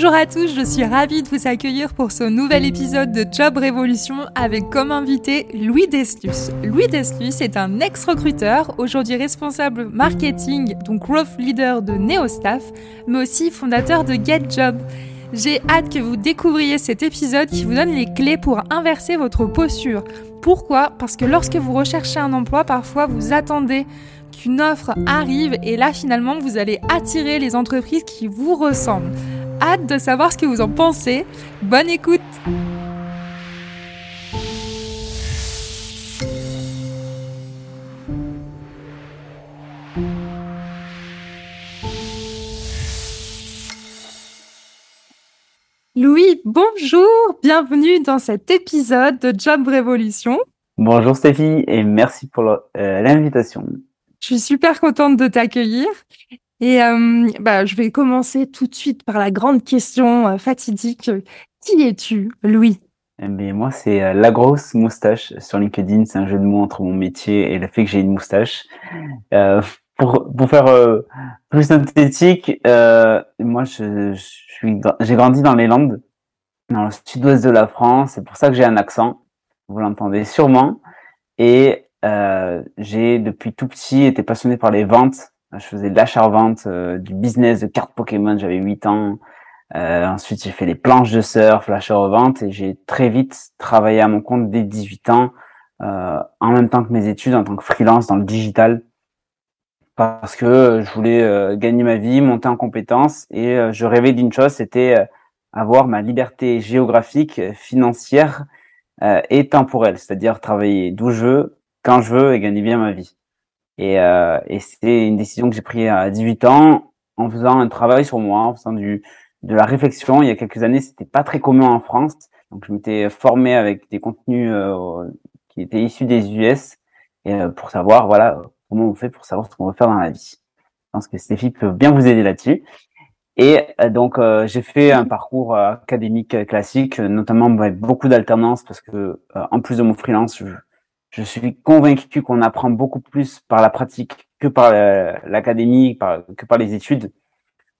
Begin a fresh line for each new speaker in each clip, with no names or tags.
Bonjour à tous, je suis ravie de vous accueillir pour ce nouvel épisode de Job Révolution avec comme invité Louis Deslus. Louis Deslus est un ex-recruteur, aujourd'hui responsable marketing, donc growth leader de NeoStaff, mais aussi fondateur de GetJob. J'ai hâte que vous découvriez cet épisode qui vous donne les clés pour inverser votre posture. Pourquoi? Parce que lorsque vous recherchez un emploi, parfois vous attendez qu'une offre arrive et là finalement vous allez attirer les entreprises qui vous ressemblent hâte de savoir ce que vous en pensez. Bonne écoute Louis, bonjour, bienvenue dans cet épisode de Job Révolution.
Bonjour Stéphie et merci pour euh, l'invitation.
Je suis super contente de t'accueillir et euh, bah, je vais commencer tout de suite par la grande question euh, fatidique. Qui es-tu, Louis?
Eh bien, Moi, c'est euh, la grosse moustache sur LinkedIn. C'est un jeu de mots entre mon métier et le fait que j'ai une moustache. Euh, pour, pour faire euh, plus synthétique, moi, je, je suis, j'ai grandi dans les Landes, dans le sud-ouest de la France. C'est pour ça que j'ai un accent. Vous l'entendez sûrement. Et j'ai, depuis tout petit, été passionné par les ventes je faisais de l'achat-vente, euh, du business de cartes Pokémon, j'avais 8 ans. Euh, ensuite, j'ai fait des planches de surf, l'achat-revente, et j'ai très vite travaillé à mon compte dès 18 ans, euh, en même temps que mes études, en tant que freelance dans le digital, parce que je voulais euh, gagner ma vie, monter en compétences, et euh, je rêvais d'une chose, c'était avoir ma liberté géographique, financière et temporelle, c'est-à-dire travailler d'où je veux, quand je veux, et gagner bien ma vie. Et, euh, et c'est une décision que j'ai prise à 18 ans en faisant un travail sur moi, en faisant du, de la réflexion. Il y a quelques années, c'était pas très commun en France. Donc, je m'étais formé avec des contenus euh, qui étaient issus des US euh, pour savoir, voilà, comment on fait pour savoir ce qu'on veut faire dans la vie. Je pense que Stéphie peut bien vous aider là-dessus. Et euh, donc, j'ai fait un parcours académique classique, notamment avec beaucoup d'alternance parce que, en plus de mon freelance, je suis convaincu qu'on apprend beaucoup plus par la pratique que par l'académie, que par les études.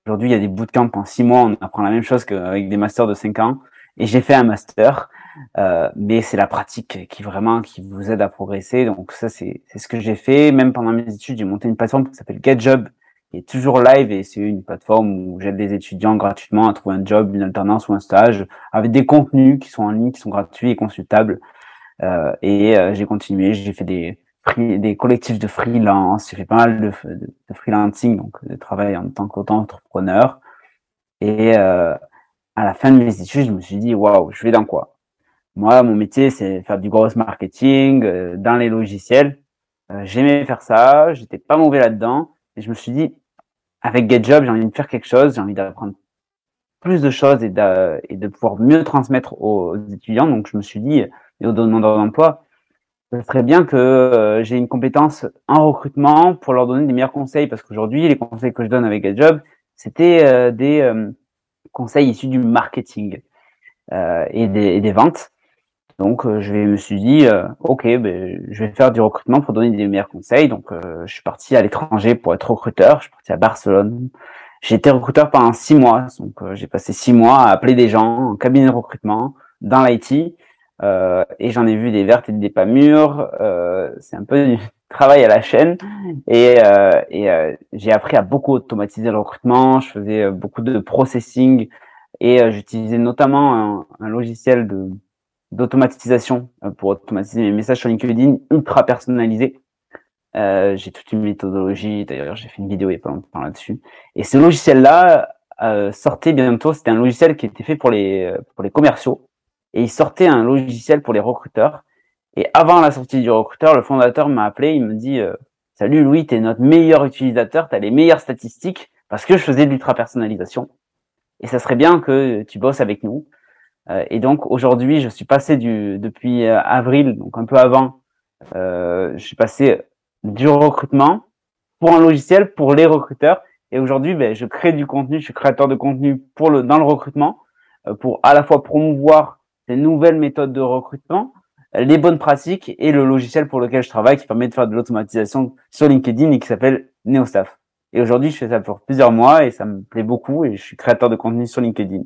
Aujourd'hui, il y a des bootcamps en six mois, on apprend la même chose qu'avec des masters de cinq ans. Et j'ai fait un master, euh, mais c'est la pratique qui vraiment qui vous aide à progresser. Donc ça, c'est ce que j'ai fait. Même pendant mes études, j'ai monté une plateforme qui s'appelle GetJob, qui est toujours live et c'est une plateforme où j'aide les étudiants gratuitement à trouver un job, une alternance ou un stage, avec des contenus qui sont en ligne, qui sont gratuits et consultables. Euh, et euh, j'ai continué, j'ai fait des, des collectifs de freelance, j'ai fait pas mal de, de, freelancing, donc de travail en tant qu'auto-entrepreneur. Et euh, à la fin de mes études, je me suis dit, waouh, je vais dans quoi? Moi, mon métier, c'est faire du gros marketing euh, dans les logiciels. Euh, J'aimais faire ça, j'étais pas mauvais là-dedans. Et je me suis dit, avec GetJob, j'ai envie de faire quelque chose, j'ai envie d'apprendre plus de choses et de, et de pouvoir mieux transmettre aux étudiants. Donc, je me suis dit, et aux demandeurs d'emploi, ce serait bien que euh, j'ai une compétence en recrutement pour leur donner des meilleurs conseils parce qu'aujourd'hui, les conseils que je donne avec GetJob, c'était euh, des euh, conseils issus du marketing et des, et, des, ventes. Donc, je me suis dit, ok, ben, je vais faire du recrutement pour donner des meilleurs conseils. Donc, je suis parti à l'étranger pour être recruteur. Je suis parti à Barcelone. J'ai été recruteur pendant six mois. Donc, j'ai passé six mois à appeler des gens en cabinet de recrutement dans l'IT euh, et j'en ai vu des vertes et des pas mûres. Euh, c'est un peu du travail à la chaîne. Et, euh, et euh, j'ai appris à beaucoup automatiser le recrutement. Je faisais euh, beaucoup de processing et euh, j'utilisais notamment un, un, logiciel de d'automatisation pour automatiser mes messages sur LinkedIn ultra personnalisé. Euh, j'ai toute une méthodologie. D'ailleurs, j'ai fait une vidéo il y a pas longtemps là-dessus. Et ce logiciel-là euh, sortait bientôt. C'était un logiciel qui était fait pour les pour les commerciaux. Et il sortait un logiciel pour les recruteurs. Et avant la sortie du recruteur, le fondateur m'a appelé. Il me dit euh, Salut Louis, tu es notre meilleur utilisateur. Tu as les meilleures statistiques parce que je faisais de l'ultra personnalisation. Et ça serait bien que tu bosses avec nous. Euh, et donc aujourd'hui, je suis passé du depuis euh, avril, donc un peu avant, euh, je suis passé du recrutement pour un logiciel pour les recruteurs. Et aujourd'hui, ben, je crée du contenu, je suis créateur de contenu pour le dans le recrutement pour à la fois promouvoir des nouvelles méthodes de recrutement, les bonnes pratiques et le logiciel pour lequel je travaille qui permet de faire de l'automatisation sur LinkedIn et qui s'appelle NeoStaff. Et aujourd'hui, je fais ça pour plusieurs mois et ça me plaît beaucoup et je suis créateur de contenu sur LinkedIn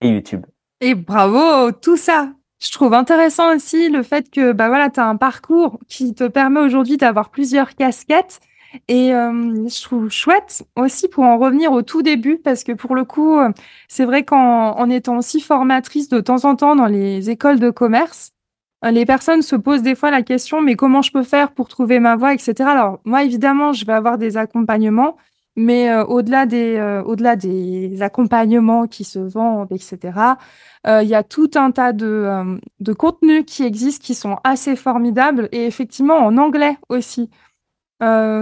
et YouTube.
Et bravo, tout ça. Je trouve intéressant aussi le fait que bah voilà, tu as un parcours qui te permet aujourd'hui d'avoir plusieurs casquettes. Et euh, je trouve chouette aussi pour en revenir au tout début, parce que pour le coup, euh, c'est vrai qu'en en étant aussi formatrice de temps en temps dans les écoles de commerce, euh, les personnes se posent des fois la question, mais comment je peux faire pour trouver ma voie, etc. Alors moi, évidemment, je vais avoir des accompagnements, mais au-delà des, au-delà des accompagnements qui se vendent, etc., il y a tout un tas de, de contenus qui existent qui sont assez formidables et effectivement en anglais aussi,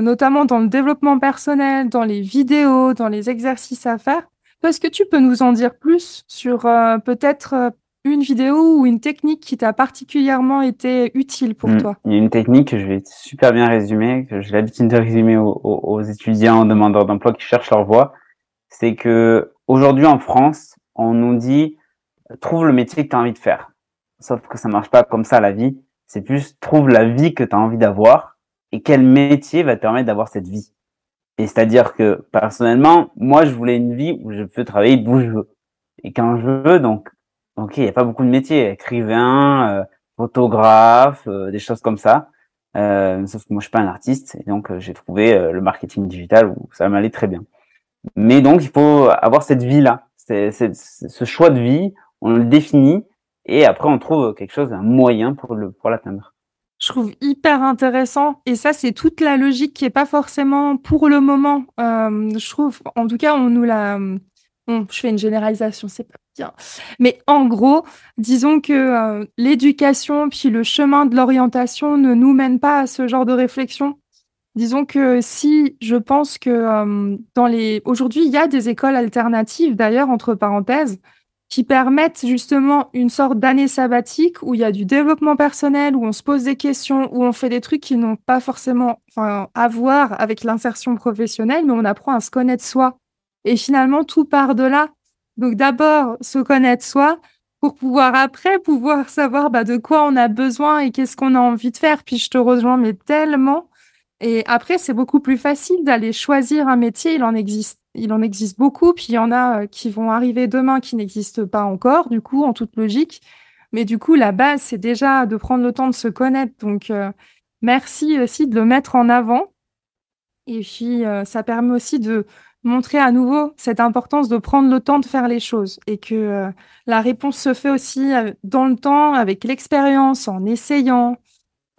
notamment dans le développement personnel, dans les vidéos, dans les exercices à faire. Est-ce que tu peux nous en dire plus sur peut-être une vidéo ou une technique qui t'a particulièrement été utile pour hmm. toi?
Il y a une technique que je vais super bien résumer, que j'ai l'habitude de résumer aux, aux, étudiants demandeurs d'emploi qui cherchent leur voie. C'est que aujourd'hui en France, on nous dit trouve le métier que tu as envie de faire. Sauf que ça marche pas comme ça la vie. C'est plus trouve la vie que tu as envie d'avoir et quel métier va te permettre d'avoir cette vie? Et c'est-à-dire que personnellement, moi je voulais une vie où je peux travailler d'où je veux. Et quand je veux, donc Ok, il n'y a pas beaucoup de métiers, écrivain, euh, photographe, euh, des choses comme ça. Euh, sauf que moi, je suis pas un artiste, et donc j'ai trouvé le marketing digital où ça m'allait très bien. Mais donc, il faut avoir cette vie-là, ce choix de vie, on le définit, et après, on trouve quelque chose, un moyen pour le pour l'atteindre.
Je trouve hyper intéressant, et ça, c'est toute la logique qui est pas forcément pour le moment. je trouve, en tout cas, on nous l'a je fais une généralisation, c'est pas bien. Mais en gros, disons que euh, l'éducation puis le chemin de l'orientation ne nous mène pas à ce genre de réflexion. Disons que si je pense que euh, dans les aujourd'hui, il y a des écoles alternatives d'ailleurs entre parenthèses qui permettent justement une sorte d'année sabbatique où il y a du développement personnel, où on se pose des questions, où on fait des trucs qui n'ont pas forcément à voir avec l'insertion professionnelle, mais on apprend à se connaître soi et finalement, tout part de là. Donc d'abord, se connaître soi pour pouvoir après pouvoir savoir bah, de quoi on a besoin et qu'est-ce qu'on a envie de faire. Puis je te rejoins, mais tellement. Et après, c'est beaucoup plus facile d'aller choisir un métier. Il en existe, il en existe beaucoup. Puis il y en a euh, qui vont arriver demain qui n'existent pas encore, du coup, en toute logique. Mais du coup, la base, c'est déjà de prendre le temps de se connaître. Donc, euh, merci aussi de le mettre en avant. Et puis, euh, ça permet aussi de, montrer à nouveau cette importance de prendre le temps de faire les choses et que euh, la réponse se fait aussi euh, dans le temps, avec l'expérience, en essayant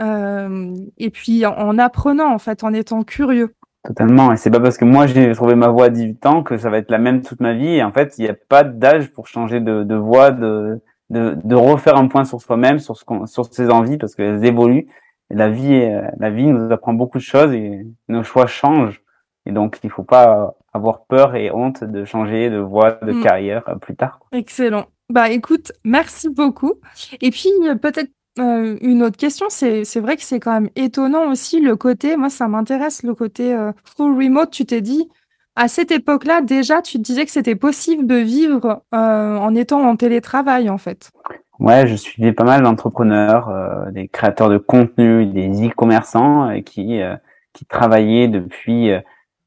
euh, et puis en, apprenant, en fait, en étant curieux.
Totalement. Et c'est pas parce que moi j'ai trouvé ma voie à 18 ans que ça va être la même toute ma vie. Et en fait, il n'y a pas d'âge pour changer de, de voie, de, de, de, refaire un point sur soi-même, sur, ce sur ses envies, parce qu'elles évoluent. Et la vie, la vie nous apprend beaucoup de choses et nos choix changent. Et donc, il faut pas avoir peur et honte de changer de voie de mm. carrière euh, plus tard.
Excellent. Bah écoute, merci beaucoup. Et puis peut-être euh, une autre question, c'est vrai que c'est quand même étonnant aussi le côté, moi ça m'intéresse le côté euh, full remote, tu t'es dit, à cette époque-là déjà, tu disais que c'était possible de vivre en étant en télétravail en fait.
Ouais, je suivais pas mal d'entrepreneurs, des créateurs de contenu, des e-commerçants qui, qui travaillaient depuis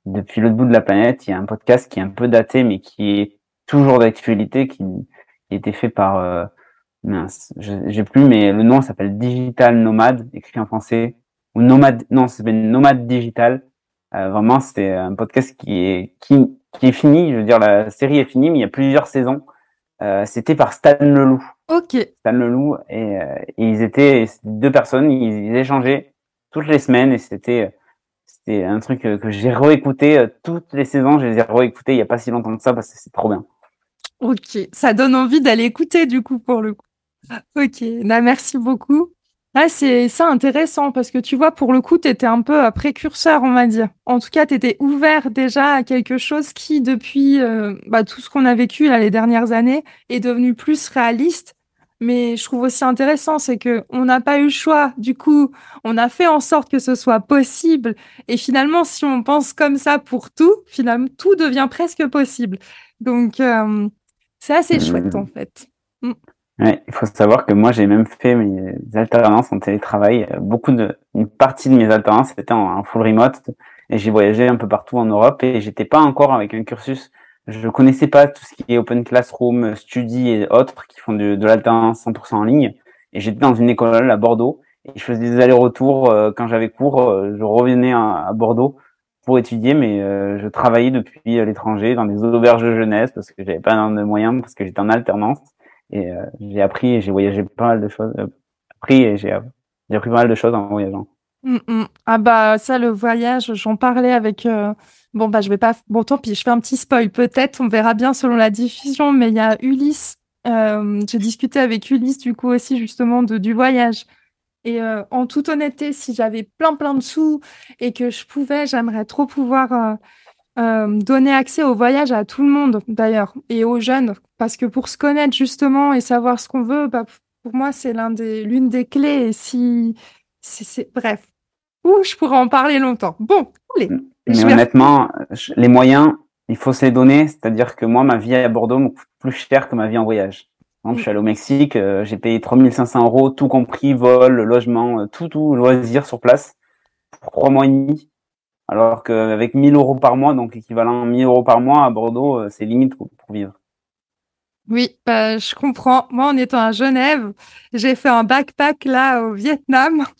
l'autre bout de la planète. Il y a un podcast qui est un peu daté, mais qui est toujours d'actualité, qui, a été fait par euh, mince, j'ai plus, mais le nom s'appelle Digital Nomade, écrit en français, ou Nomade, non, s'appelle Nomade Digital. Euh, vraiment, c'était un podcast qui est qui, qui est fini. Je veux dire, la série est finie, mais il y a plusieurs saisons. Euh, c'était par Stan Leloup.
Ok.
Stan Leloup et, euh, et ils étaient deux personnes, ils, ils, échangeaient toutes les semaines et c'était c'est un truc que, j'ai réécouté toutes les saisons. Je les ai réécoutés il y a pas si longtemps que ça parce que c'est trop bien.
Ok, ça donne envie d'aller écouter du coup pour le coup. Ok, bah, merci beaucoup. Ah, c'est ça intéressant parce que tu vois, pour le coup, tu étais un peu précurseur, on va dire. En tout cas, tu étais ouvert déjà à quelque chose qui, depuis euh, bah, tout ce qu'on a vécu là, les dernières années, est devenu plus réaliste. Mais je trouve aussi intéressant, c'est que on n'a pas eu le choix. Du coup, on a fait en sorte que ce soit possible. Et finalement, si on pense comme ça pour tout, finalement, tout devient presque possible. Donc, euh, c'est assez chouette en fait.
Mm. Ouais, il faut savoir que moi j'ai même fait mes alternances en télétravail. Beaucoup de, une partie de mes alternances c'était en, full remote et j'ai voyagé un peu partout en Europe et j'étais pas encore avec un cursus. Je connaissais pas tout ce qui est open classroom, study et autres qui font de, de l'alternance 100% en ligne. Et j'étais dans une école à Bordeaux et je faisais des allers-retours euh, quand j'avais cours. Euh, je revenais à, Bordeaux pour étudier, mais euh, je travaillais depuis l'étranger dans des auberges de jeunesse parce que j'avais pas de moyens parce que j'étais en alternance. Et euh, j'ai appris et j'ai voyagé pas mal de choses. Euh, appris et j'ai appris pas mal de choses en voyageant.
Mm, mm. Ah bah ça le voyage, j'en parlais avec euh, bon bah je vais pas bon tant pis, je fais un petit spoil peut-être, on verra bien selon la diffusion mais il y a Ulysse euh, j'ai discuté avec Ulysse du coup aussi justement de du voyage. Et en toute honnêteté, si j'avais plein plein de sous et que je pouvais, j'aimerais trop pouvoir euh, donner accès au voyage à tout le monde d'ailleurs et aux jeunes. Parce que pour se connaître justement et savoir ce qu'on veut bah, pour moi c'est l'un des l'une des clés et si c'est bref. Ouh, je pourrais en parler longtemps. Bon allez
mais honnêtement les moyens il faut se les donner. C'est-à-dire que moi ma vie à Bordeaux me coûte plus cher que ma vie en voyage. Je suis allé au Mexique euh, j'ai payé 3500 euros tout compris vol logement euh, tout tout loisir sur place pour trois mois et demi alors qu'avec 1000 euros par mois, donc équivalent 1000 euros par mois à Bordeaux, euh, c'est limite pour vivre.
Oui, bah, je comprends. Moi, en étant à Genève, j'ai fait un backpack là au Vietnam.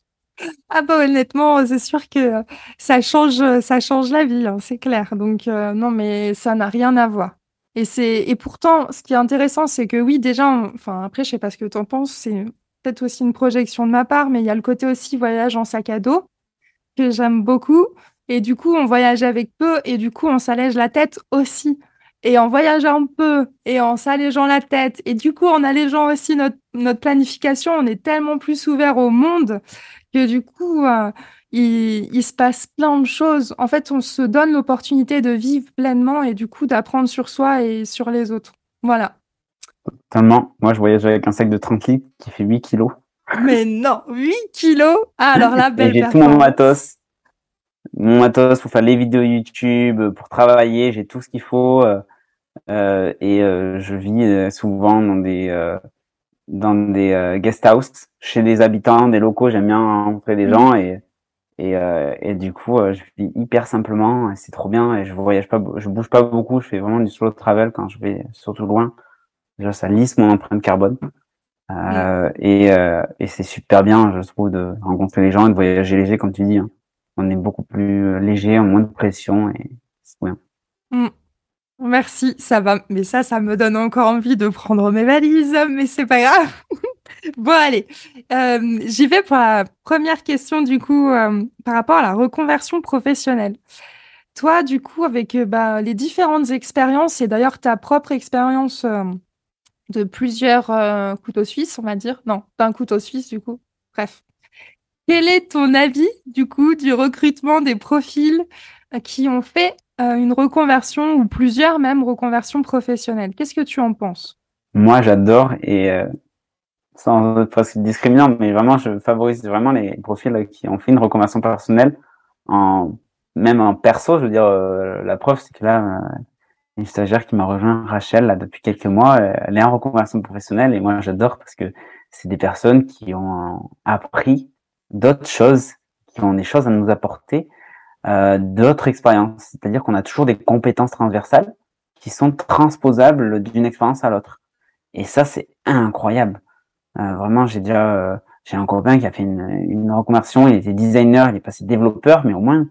Ah bah honnêtement, c'est sûr que ça change, ça change la vie, hein, c'est clair. Donc euh, non, mais ça n'a rien à voir. Et c'est et pourtant, ce qui est intéressant, c'est que oui, déjà, enfin après, je sais pas ce que tu en penses, c'est peut-être aussi une projection de ma part, mais il y a le côté aussi voyage en sac à dos que j'aime beaucoup. Et du coup, on voyage avec peu et du coup, on s'allège la tête aussi. Et en voyageant peu et en s'allégeant la tête, et du coup, en allégeant aussi notre, notre planification, on est tellement plus ouvert au monde que du coup, euh, il, il, se passe plein de choses. En fait, on se donne l'opportunité de vivre pleinement et du coup, d'apprendre sur soi et sur les autres. Voilà.
Totalement. Moi, je voyage avec un sac de 30 litres qui fait 8 kilos.
Mais non, 8 kilos Ah, alors là, belle
J'ai tout mon matos mon matos pour faire les vidéos YouTube, pour travailler, j'ai tout ce qu'il faut. Euh, euh et euh, je vis euh, souvent dans des dans des guest house chez des habitants, des locaux. J'aime bien rencontrer des gens et et, et du coup je vis hyper simplement. C'est trop bien et je voyage pas, je bouge pas beaucoup. Je fais vraiment du solo travel quand je vais surtout loin. Déjà ça lisse mon empreinte carbone. Euh, et, et c'est super bien, je trouve, de rencontrer les gens et de voyager léger, comme tu dis. Hein on est beaucoup plus euh, léger, moins de pression et c'est bien.
Mm. Merci, ça va. Mais ça, ça me donne encore envie de prendre mes valises, mais c'est pas grave. bon, allez, euh, j'y vais pour la première question du coup euh, par rapport à la reconversion professionnelle. Toi, du coup, avec bah, les différentes expériences et d'ailleurs ta propre expérience de plusieurs couteaux suisses, on va dire, non, d'un couteau suisse du coup. Bref, quel est ton avis, du coup, du recrutement des profils euh, qui ont fait euh, une reconversion ou plusieurs même reconversions professionnelles? Qu'est-ce que tu en penses?
Moi, j'adore et euh, sans être discriminant, mais vraiment, je favorise vraiment les profils qui ont fait une reconversion personnelle, en, même en perso. Je veux dire, la preuve, c'est que là, une stagiaire qui m'a rejoint, Rachel, là, depuis quelques mois, elle est en reconversion professionnelle et moi, j'adore parce que c'est des personnes qui ont appris d'autres choses, qui ont des choses à nous apporter, euh, d'autres expériences. C'est-à-dire qu'on a toujours des compétences transversales qui sont transposables d'une expérience à l'autre. Et ça, c'est incroyable. Euh, vraiment, j'ai déjà, euh, j'ai un copain qui a fait une, une, reconversion. Il était designer, il est passé développeur, mais au moins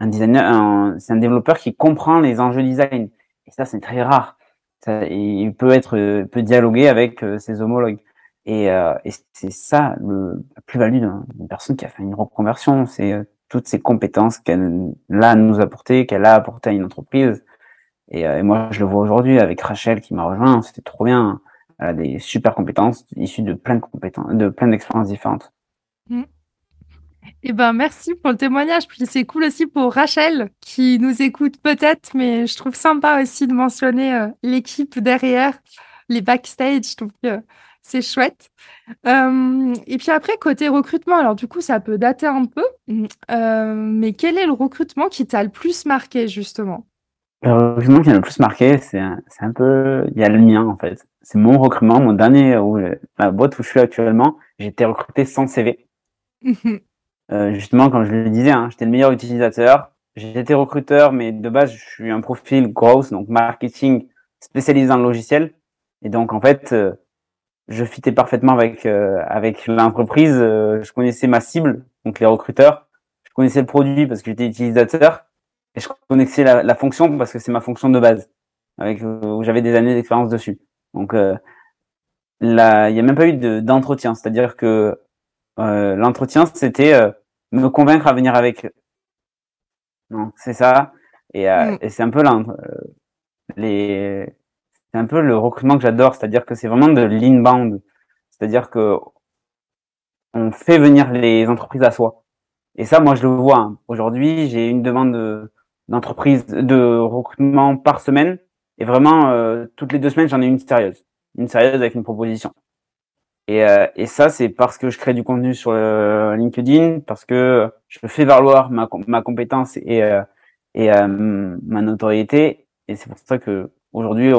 un designer, c'est un développeur qui comprend les enjeux design. Et ça, c'est très rare. Il peut être, peut dialoguer avec ses homologues. Et, euh, et c'est ça le, la plus-value d'une personne qui a fait une reconversion. C'est euh, toutes ces compétences qu'elle a nous apporter, qu'elle a apporté à une entreprise. Et, euh, et moi, je le vois aujourd'hui avec Rachel qui m'a rejoint. C'était trop bien. Elle a des super compétences issues de plein de compétences, de plein d'expériences différentes.
Mmh. Eh ben, merci pour le témoignage. Puis c'est cool aussi pour Rachel qui nous écoute peut-être, mais je trouve sympa aussi de mentionner euh, l'équipe derrière, les backstage. Que c'est chouette. Euh, et puis après, côté recrutement, alors du coup, ça peut dater un peu, euh, mais quel est le recrutement qui t'a le plus marqué justement?
Le recrutement qui m'a le plus marqué, c'est un, un, peu, il y a le mien en fait. C'est mon recrutement, mon dernier, où, la boîte où je suis actuellement, j'ai été recruté sans CV. Euh, justement, comme je le disais, hein, j'étais le meilleur utilisateur. J'étais recruteur, mais de base, je suis un profil growth, donc marketing spécialisé dans le logiciel. Et donc, en fait, je fitais parfaitement avec euh, avec l'entreprise. je connaissais ma cible, donc les recruteurs. Je connaissais le produit parce que j'étais utilisateur. Et je connaissais la, la fonction parce que c'est ma fonction de base, avec où j'avais des années d'expérience dessus. Donc, là, il n'y a même pas eu d'entretien. C'est-à-dire que euh, l'entretien, c'était euh, me convaincre à venir avec. Donc c'est ça. Et, euh, mm. et c'est un peu les, c'est un peu le recrutement que j'adore, c'est-à-dire que c'est vraiment de l'inbound, c'est-à-dire que on fait venir les entreprises à soi. Et ça, moi, je le vois. Hein. Aujourd'hui, j'ai une demande d'entreprise de recrutement par semaine, et vraiment toutes les deux semaines, j'en ai une sérieuse, une sérieuse avec une proposition. Et, euh, et ça, c'est parce que je crée du contenu sur euh, LinkedIn, parce que je fais valoir ma, ma compétence et, euh, et ma notoriété. Et c'est pour ça que aujourd'hui,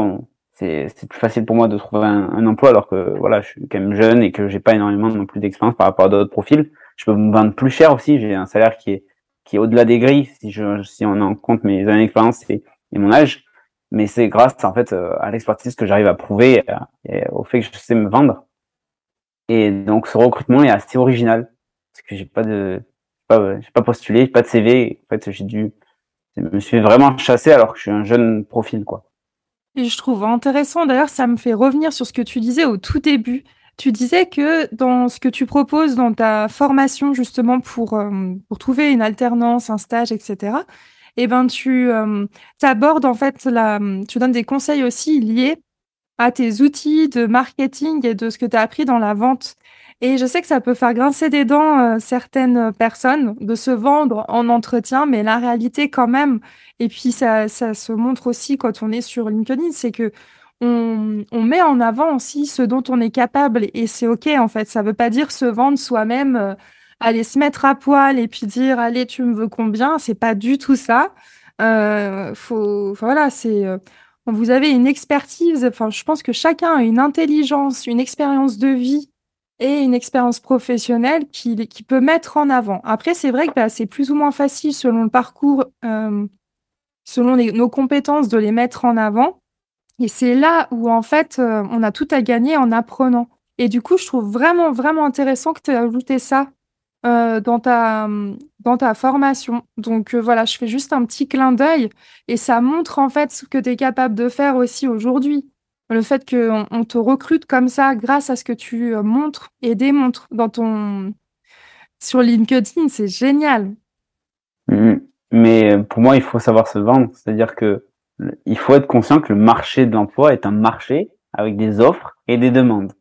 c'est plus facile pour moi de trouver un, un, emploi, alors que voilà, je suis quand même jeune et que j'ai pas énormément non plus d'expérience par rapport à d'autres profils. Je peux me vendre plus cher aussi. J'ai un salaire qui est qui est au-delà des grilles, si je si on en compte mes années d'expérience et, mon âge. Mais c'est grâce en fait à l'expertise que j'arrive à prouver et au fait que je sais me vendre. Et donc ce recrutement est assez original parce que j'ai pas de, pas, j'ai pas postulé, pas de CV. En fait, j'ai dû, je me suis vraiment chassé alors que je suis un jeune profil, quoi.
Et je trouve intéressant. D'ailleurs, ça me fait revenir sur ce que tu disais au tout début. Tu disais que dans ce que tu proposes dans ta formation justement pour euh, pour trouver une alternance, un stage, etc. Eh ben tu euh, abordes en fait la, tu donnes des conseils aussi liés à tes outils de marketing et de ce que tu as appris dans la vente. Et je sais que ça peut faire grincer des dents euh, certaines personnes de se vendre en entretien, mais la réalité quand même, et puis ça, ça se montre aussi quand on est sur LinkedIn, c'est que on, met en avant aussi ce dont on est capable et c'est ok en fait. Ça veut pas dire se vendre soi-même, euh, aller se mettre à poil et puis dire allez tu me veux combien, c'est pas du tout ça. Euh, faut, voilà, c'est vous avez une expertise, enfin, je pense que chacun a une intelligence, une expérience de vie et une expérience professionnelle qui, qui peut mettre en avant. Après, c'est vrai que bah, c'est plus ou moins facile selon le parcours, euh, selon nos compétences, de les mettre en avant. Et c'est là où, en fait, euh, on a tout à gagner en apprenant. Et du coup, je trouve vraiment, vraiment intéressant que tu aies ajouté ça euh, dans, ta, dans ta formation. Donc voilà, je fais juste un petit clin d'œil et ça montre en fait ce que tu es capable de faire aussi aujourd'hui. Le fait qu'on on te recrute comme ça grâce à ce que tu euh, montres et démontres dans ton... sur LinkedIn, c'est génial.
Mmh. Mais pour moi, il faut savoir se vendre. C'est-à-dire que il faut être conscient que le marché de l'emploi est un marché avec des offres et des demandes.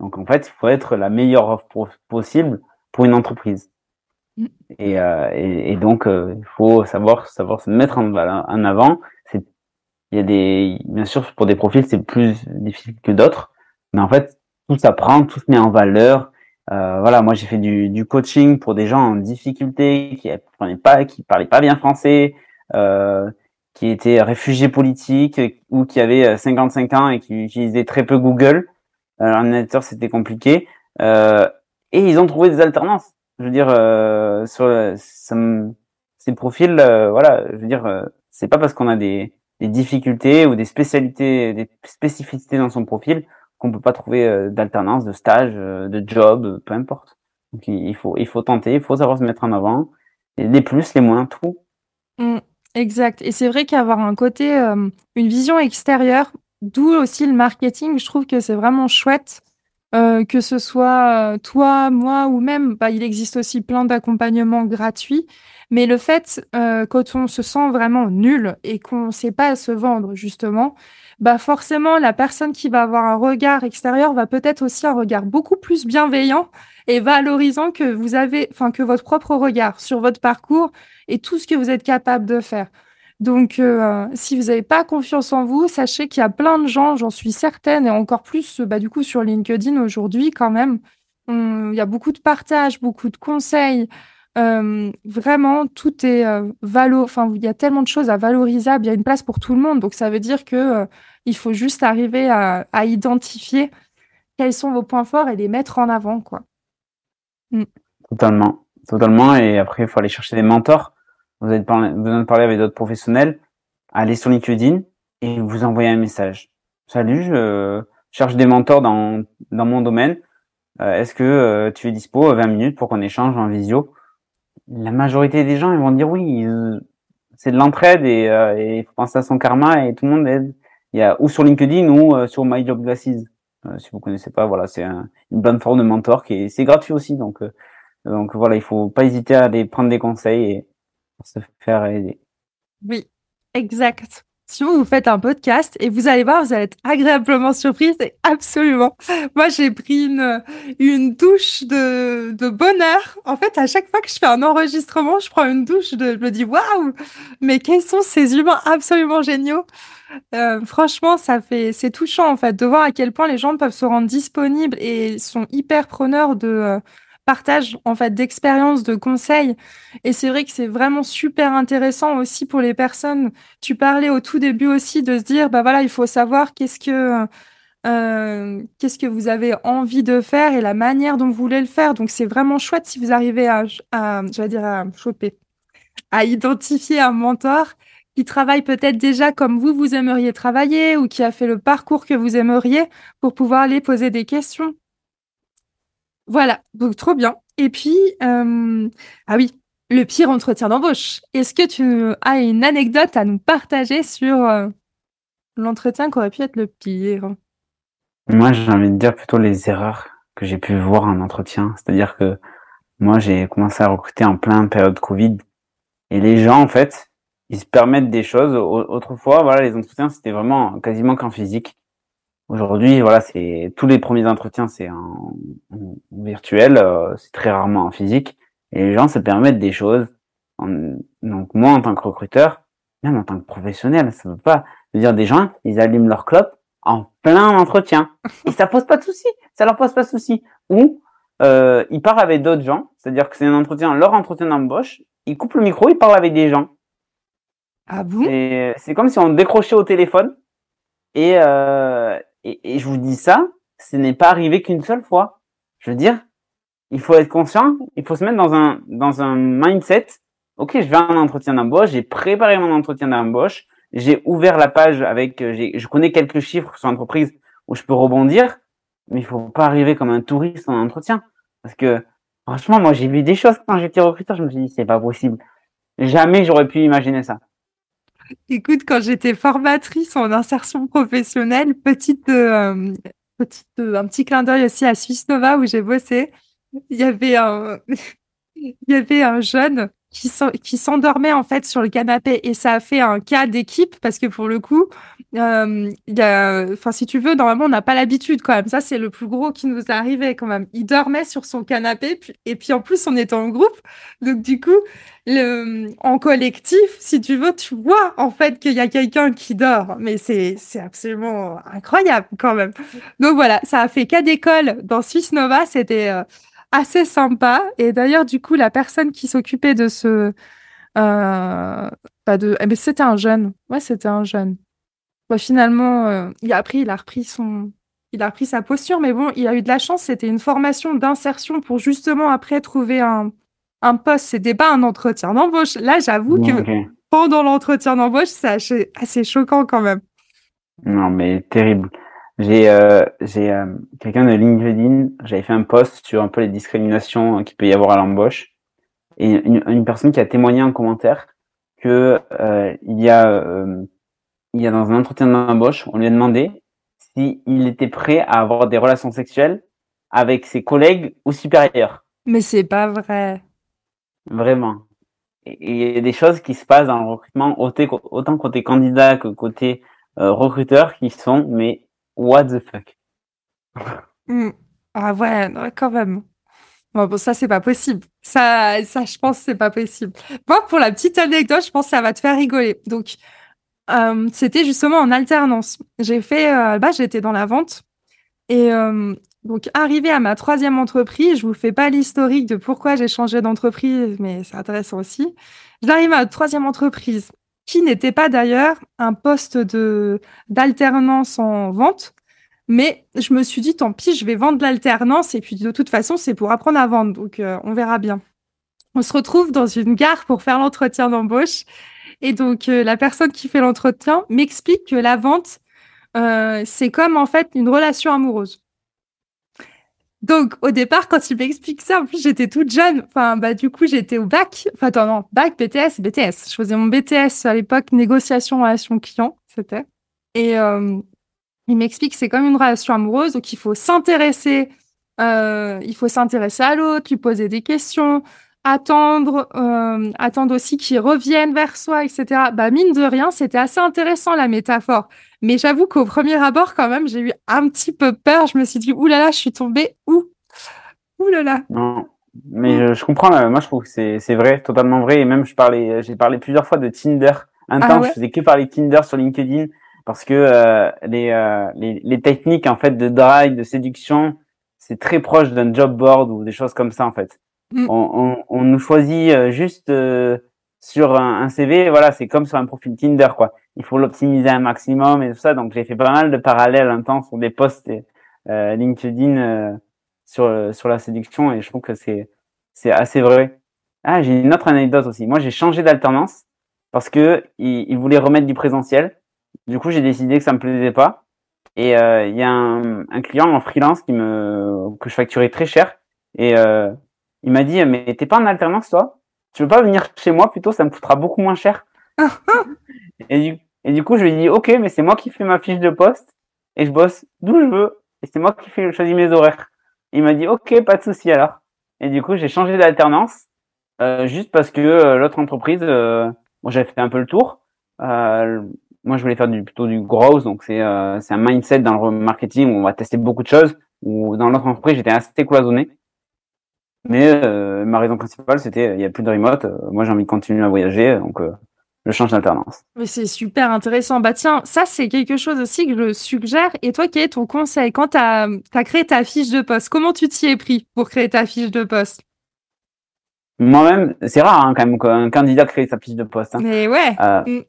Donc en fait, il faut être la meilleure offre possible pour une entreprise. Mm. Et, euh, et, et, donc, euh, il faut savoir, savoir se mettre en, en avant. Il y a des, bien sûr, pour des profils, c'est plus difficile que d'autres, mais en fait, tout s'apprend, tout se met en valeur. Euh, voilà, moi j'ai fait du, du, coaching pour des gens en difficulté, qui parlaient pas, qui parlaient pas bien français, euh, qui étaient réfugiés politiques ou qui avaient 55 ans et qui utilisaient très peu Google. Euh, un éditeur, c'était compliqué. Euh, et ils ont trouvé des alternances. Je veux dire, euh, sur ces profils, euh, voilà, je veux dire, euh, c'est pas parce qu'on a des, des, difficultés ou des spécialités, des spécificités dans son profil qu'on peut pas trouver euh, d'alternance, de stage, de job, peu importe. Donc il faut, il faut tenter, il faut savoir se mettre en avant. Les plus, les moins, tout.
Mmh, exact. Et c'est vrai qu'avoir un côté, une vision extérieure, d'où aussi le marketing, je trouve que c'est vraiment chouette euh, que ce soit toi, moi ou même, bah, il existe aussi plein d'accompagnements gratuits. Mais le fait, euh, quand on se sent vraiment nul et qu'on ne sait pas se vendre, justement, bah forcément, la personne qui va avoir un regard extérieur va peut-être aussi un regard beaucoup plus bienveillant et valorisant que vous avez, enfin, que votre propre regard sur votre parcours et tout ce que vous êtes capable de faire. Donc, euh, si vous n'avez pas confiance en vous, sachez qu'il y a plein de gens, j'en suis certaine, et encore plus, bah, du coup, sur LinkedIn aujourd'hui, quand même, il y a beaucoup de partages, beaucoup de conseils. Euh, vraiment, tout est euh. Enfin, il y a tellement de choses à valoriser. Il y a une place pour tout le monde. Donc, ça veut dire que il faut juste arriver à, identifier quels sont vos points forts et les mettre en avant, quoi.
Mm. Totalement, totalement. Et après, il faut aller chercher des mentors vous avez besoin de parler avec d'autres professionnels, allez sur LinkedIn et vous envoyez un message. Salut, je cherche des mentors dans, dans mon domaine. Euh, est-ce que euh, tu es dispo 20 minutes pour qu'on échange en visio? La majorité des gens ils vont dire oui. c'est de l'entraide et, euh, et, il faut penser à son karma et tout le monde aide. Il y a ou sur LinkedIn ou sur My Job Glasses. si vous connaissez pas, voilà, c'est un, une bonne forme de mentor qui est, c'est gratuit aussi. Donc, donc voilà, il faut pas hésiter à aller prendre des conseils et, se faire aider.
Oui, exact. Si vous, faites un podcast et vous allez voir, vous allez être agréablement surprise et absolument. Moi, j'ai pris une, douche de, de bonheur. En fait, à chaque fois que je fais un enregistrement, je prends une douche de, je me dis waouh, mais quels sont ces humains absolument géniaux. Euh, franchement, ça fait, c'est touchant en fait de voir à quel point les gens peuvent se rendre disponibles et sont hyper preneurs de, euh, partage en fait d'expériences, de conseils. Et c'est vrai que c'est vraiment super intéressant aussi pour les personnes. Tu parlais au tout début aussi de se dire, bah voilà, il faut savoir qu'est-ce que euh, qu'est-ce que vous avez envie de faire et la manière dont vous voulez le faire. Donc c'est vraiment chouette si vous arrivez à, à dire à choper, à identifier un mentor qui travaille peut-être déjà comme vous, vous aimeriez travailler ou qui a fait le parcours que vous aimeriez pour pouvoir les poser des questions. Voilà, donc trop bien. Et puis, euh, ah oui, le pire entretien d'embauche. Est-ce que tu as une anecdote à nous partager sur euh, l'entretien qui aurait pu être le pire?
Moi, j'ai envie de dire plutôt les erreurs que j'ai pu voir en entretien. C'est-à-dire que moi, j'ai commencé à recruter en plein période Covid. Et les gens, en fait, ils se permettent des choses. Autrefois, voilà, les entretiens, c'était vraiment quasiment qu'en physique. Aujourd'hui, voilà, c'est tous les premiers entretiens, c'est en, virtuel, euh, c'est très rarement en physique, et les gens se permettent des choses. donc moi, en tant que recruteur, même en tant que professionnel, ça veut pas dire des gens, ils allument leur clope en plein entretien, et ça pose pas de souci, ça leur pose pas de souci. Ou euh, ils parlent avec d'autres gens, c'est-à-dire que c'est un entretien, leur entretien d'embauche, ils coupent le micro, ils parlent avec des gens.
Ah bon?
C'est comme si on décrochait au téléphone. Et, euh, et, je vous dis ça, ce n'est pas arrivé qu'une seule fois. Je veux dire, il faut être conscient, il faut se mettre dans un, dans un mindset. Ok, je vais à un entretien d'embauche, j'ai préparé mon entretien d'embauche, j'ai ouvert la page avec, euh, je connais quelques chiffres sur l'entreprise où je peux rebondir, mais il faut pas arriver comme un touriste en entretien. Parce que, franchement, moi, j'ai vu des choses quand j'étais recruteur, je me suis dit, c'est pas possible. Jamais j'aurais pu imaginer ça.
Écoute, quand j'étais formatrice en insertion professionnelle, petite, euh, petite, euh, un petit clin d'œil aussi à Suisse Nova où j'ai bossé, il y avait un, il y avait un jeune qui s'endormait en fait sur le canapé et ça a fait un cas d'équipe parce que pour le coup, euh, enfin si tu veux, normalement on n'a pas l'habitude quand même. Ça c'est le plus gros qui nous arrivé quand même. Il dormait sur son canapé et puis en plus on était en groupe, donc du coup en collectif, si tu veux, tu vois en fait qu'il y a quelqu'un qui dort, mais c'est c'est absolument incroyable quand même. Donc voilà, ça a fait cas d'école dans Swiss Nova, c'était euh, assez sympa. Et d'ailleurs, du coup, la personne qui s'occupait de ce. Euh, bah de, eh ben, c'était un jeune. Ouais, c'était un jeune. Bah, finalement, euh, il a appris, il a repris son. Il a repris sa posture, mais bon, il a eu de la chance. C'était une formation d'insertion pour justement après trouver un, un poste. C'était pas un entretien d'embauche. Là, j'avoue que pendant l'entretien d'embauche, c'est assez, assez choquant quand même.
Non, mais terrible. J'ai euh, j'ai euh, quelqu'un de LinkedIn, j'avais fait un post sur un peu les discriminations qu'il peut y avoir à l'embauche et une, une, personne qui a témoigné en commentaire que euh, il y a euh, il y a dans un entretien d'embauche, on lui a demandé s'il était prêt à avoir des relations sexuelles avec ses collègues ou supérieurs.
Mais c'est pas vrai.
Vraiment. Et il y a des choses qui se passent dans le recrutement, autant côté candidat que côté recruteur, qui sont, mais what the fuck?
Hmm. Ah ouais, quand même. Bon, ça, c'est pas possible. Ça, ça, je pense, c'est pas possible. Moi, pour la petite anecdote, je pense que ça va te faire rigoler. Donc, euh, c'était justement en alternance. J'ai fait, euh, bah, j'étais dans la vente. Et euh, donc, arrivé à ma troisième entreprise, je vous fais pas l'historique de pourquoi j'ai changé d'entreprise, mais c'est intéressant aussi. J'arrive à ma troisième entreprise, qui n'était pas d'ailleurs un poste de d'alternance en vente, mais je me suis dit, tant pis, je vais vendre l'alternance, et puis de toute façon, c'est pour apprendre à vendre, donc on verra bien. On se retrouve dans une gare pour faire l'entretien d'embauche. Et donc, euh, la personne qui fait l'entretien m'explique que la vente, euh, c'est comme en fait une relation amoureuse. Donc, au départ, quand il m'explique ça, en plus, j'étais toute jeune. Enfin, bah, du coup, j'étais au bac. Enfin, attends, non, bac, BTS, BTS. Je faisais mon BTS à l'époque, négociation, relation client, c'était. Et euh, il m'explique que c'est comme une relation amoureuse, donc il faut s'intéresser, il faut s'intéresser à l'autre, lui poser des questions, attendre, euh, attendre aussi qu'ils reviennent vers soi, etc. Bah mine de rien, c'était assez intéressant la métaphore. Mais j'avoue qu'au premier abord, quand même, j'ai eu un petit peu peur. Je me suis dit, oulala, je suis tombée où? Oulala.
Non, mais je, comprends. moi, je trouve que c'est vrai, totalement vrai. Et même, je parlais, j'ai parlé plusieurs fois de Tinder. Un ah temps, je faisais que parler Tinder sur LinkedIn parce que euh, les, euh, les, les techniques en fait de drive, de séduction, c'est très proche d'un job board ou des choses comme ça en fait. Mm. On, on, nous choisit euh, juste euh, sur un, CV, voilà, c'est comme sur un profil Tinder, quoi. Il faut l'optimiser un maximum et tout ça. Donc j'ai fait pas mal de parallèles un temps sur des posts euh, LinkedIn sur sur la séduction et je trouve que c'est c'est assez vrai. Ah, j'ai une autre anecdote aussi. Moi, j'ai changé d'alternance parce que il, il voulait remettre du présentiel. Du coup, j'ai décidé que ça me plaisait pas. Et il y a un, un, client en freelance qui me que je facturais très cher et euh, il m'a dit, mais t'es pas en alternance, toi? Tu veux pas venir chez moi plutôt? Ça me coûtera beaucoup moins cher. et, du, et du coup, je lui ai dit, ok, mais c'est moi qui fais ma fiche de poste et je bosse d'où je veux et c'est moi qui fais, choisis mes horaires. il m'a dit, ok, pas de souci alors. Et du coup, j'ai changé d'alternance euh, juste parce que euh, l'autre entreprise, euh, moi j'avais fait un peu le tour. Euh, moi, je voulais faire du, plutôt du growth, donc c'est euh, c'est un mindset dans le marketing où on va tester beaucoup de choses. Ou dans l'autre entreprise, j'étais assez cloisonné. Mais euh, ma raison principale, c'était il y a plus de remote. Euh, moi, j'ai envie de continuer à voyager, donc euh, je change d'alternance.
Mais c'est super intéressant. Bah tiens, ça c'est quelque chose aussi que je suggère. Et toi, quel est ton conseil quand tu as, créé ta fiche de poste? Comment tu t'y es pris pour créer ta fiche de poste?
Moi-même, c'est rare hein, quand même qu'un candidat crée sa fiche de poste. Hein.
Mais ouais.
Mm.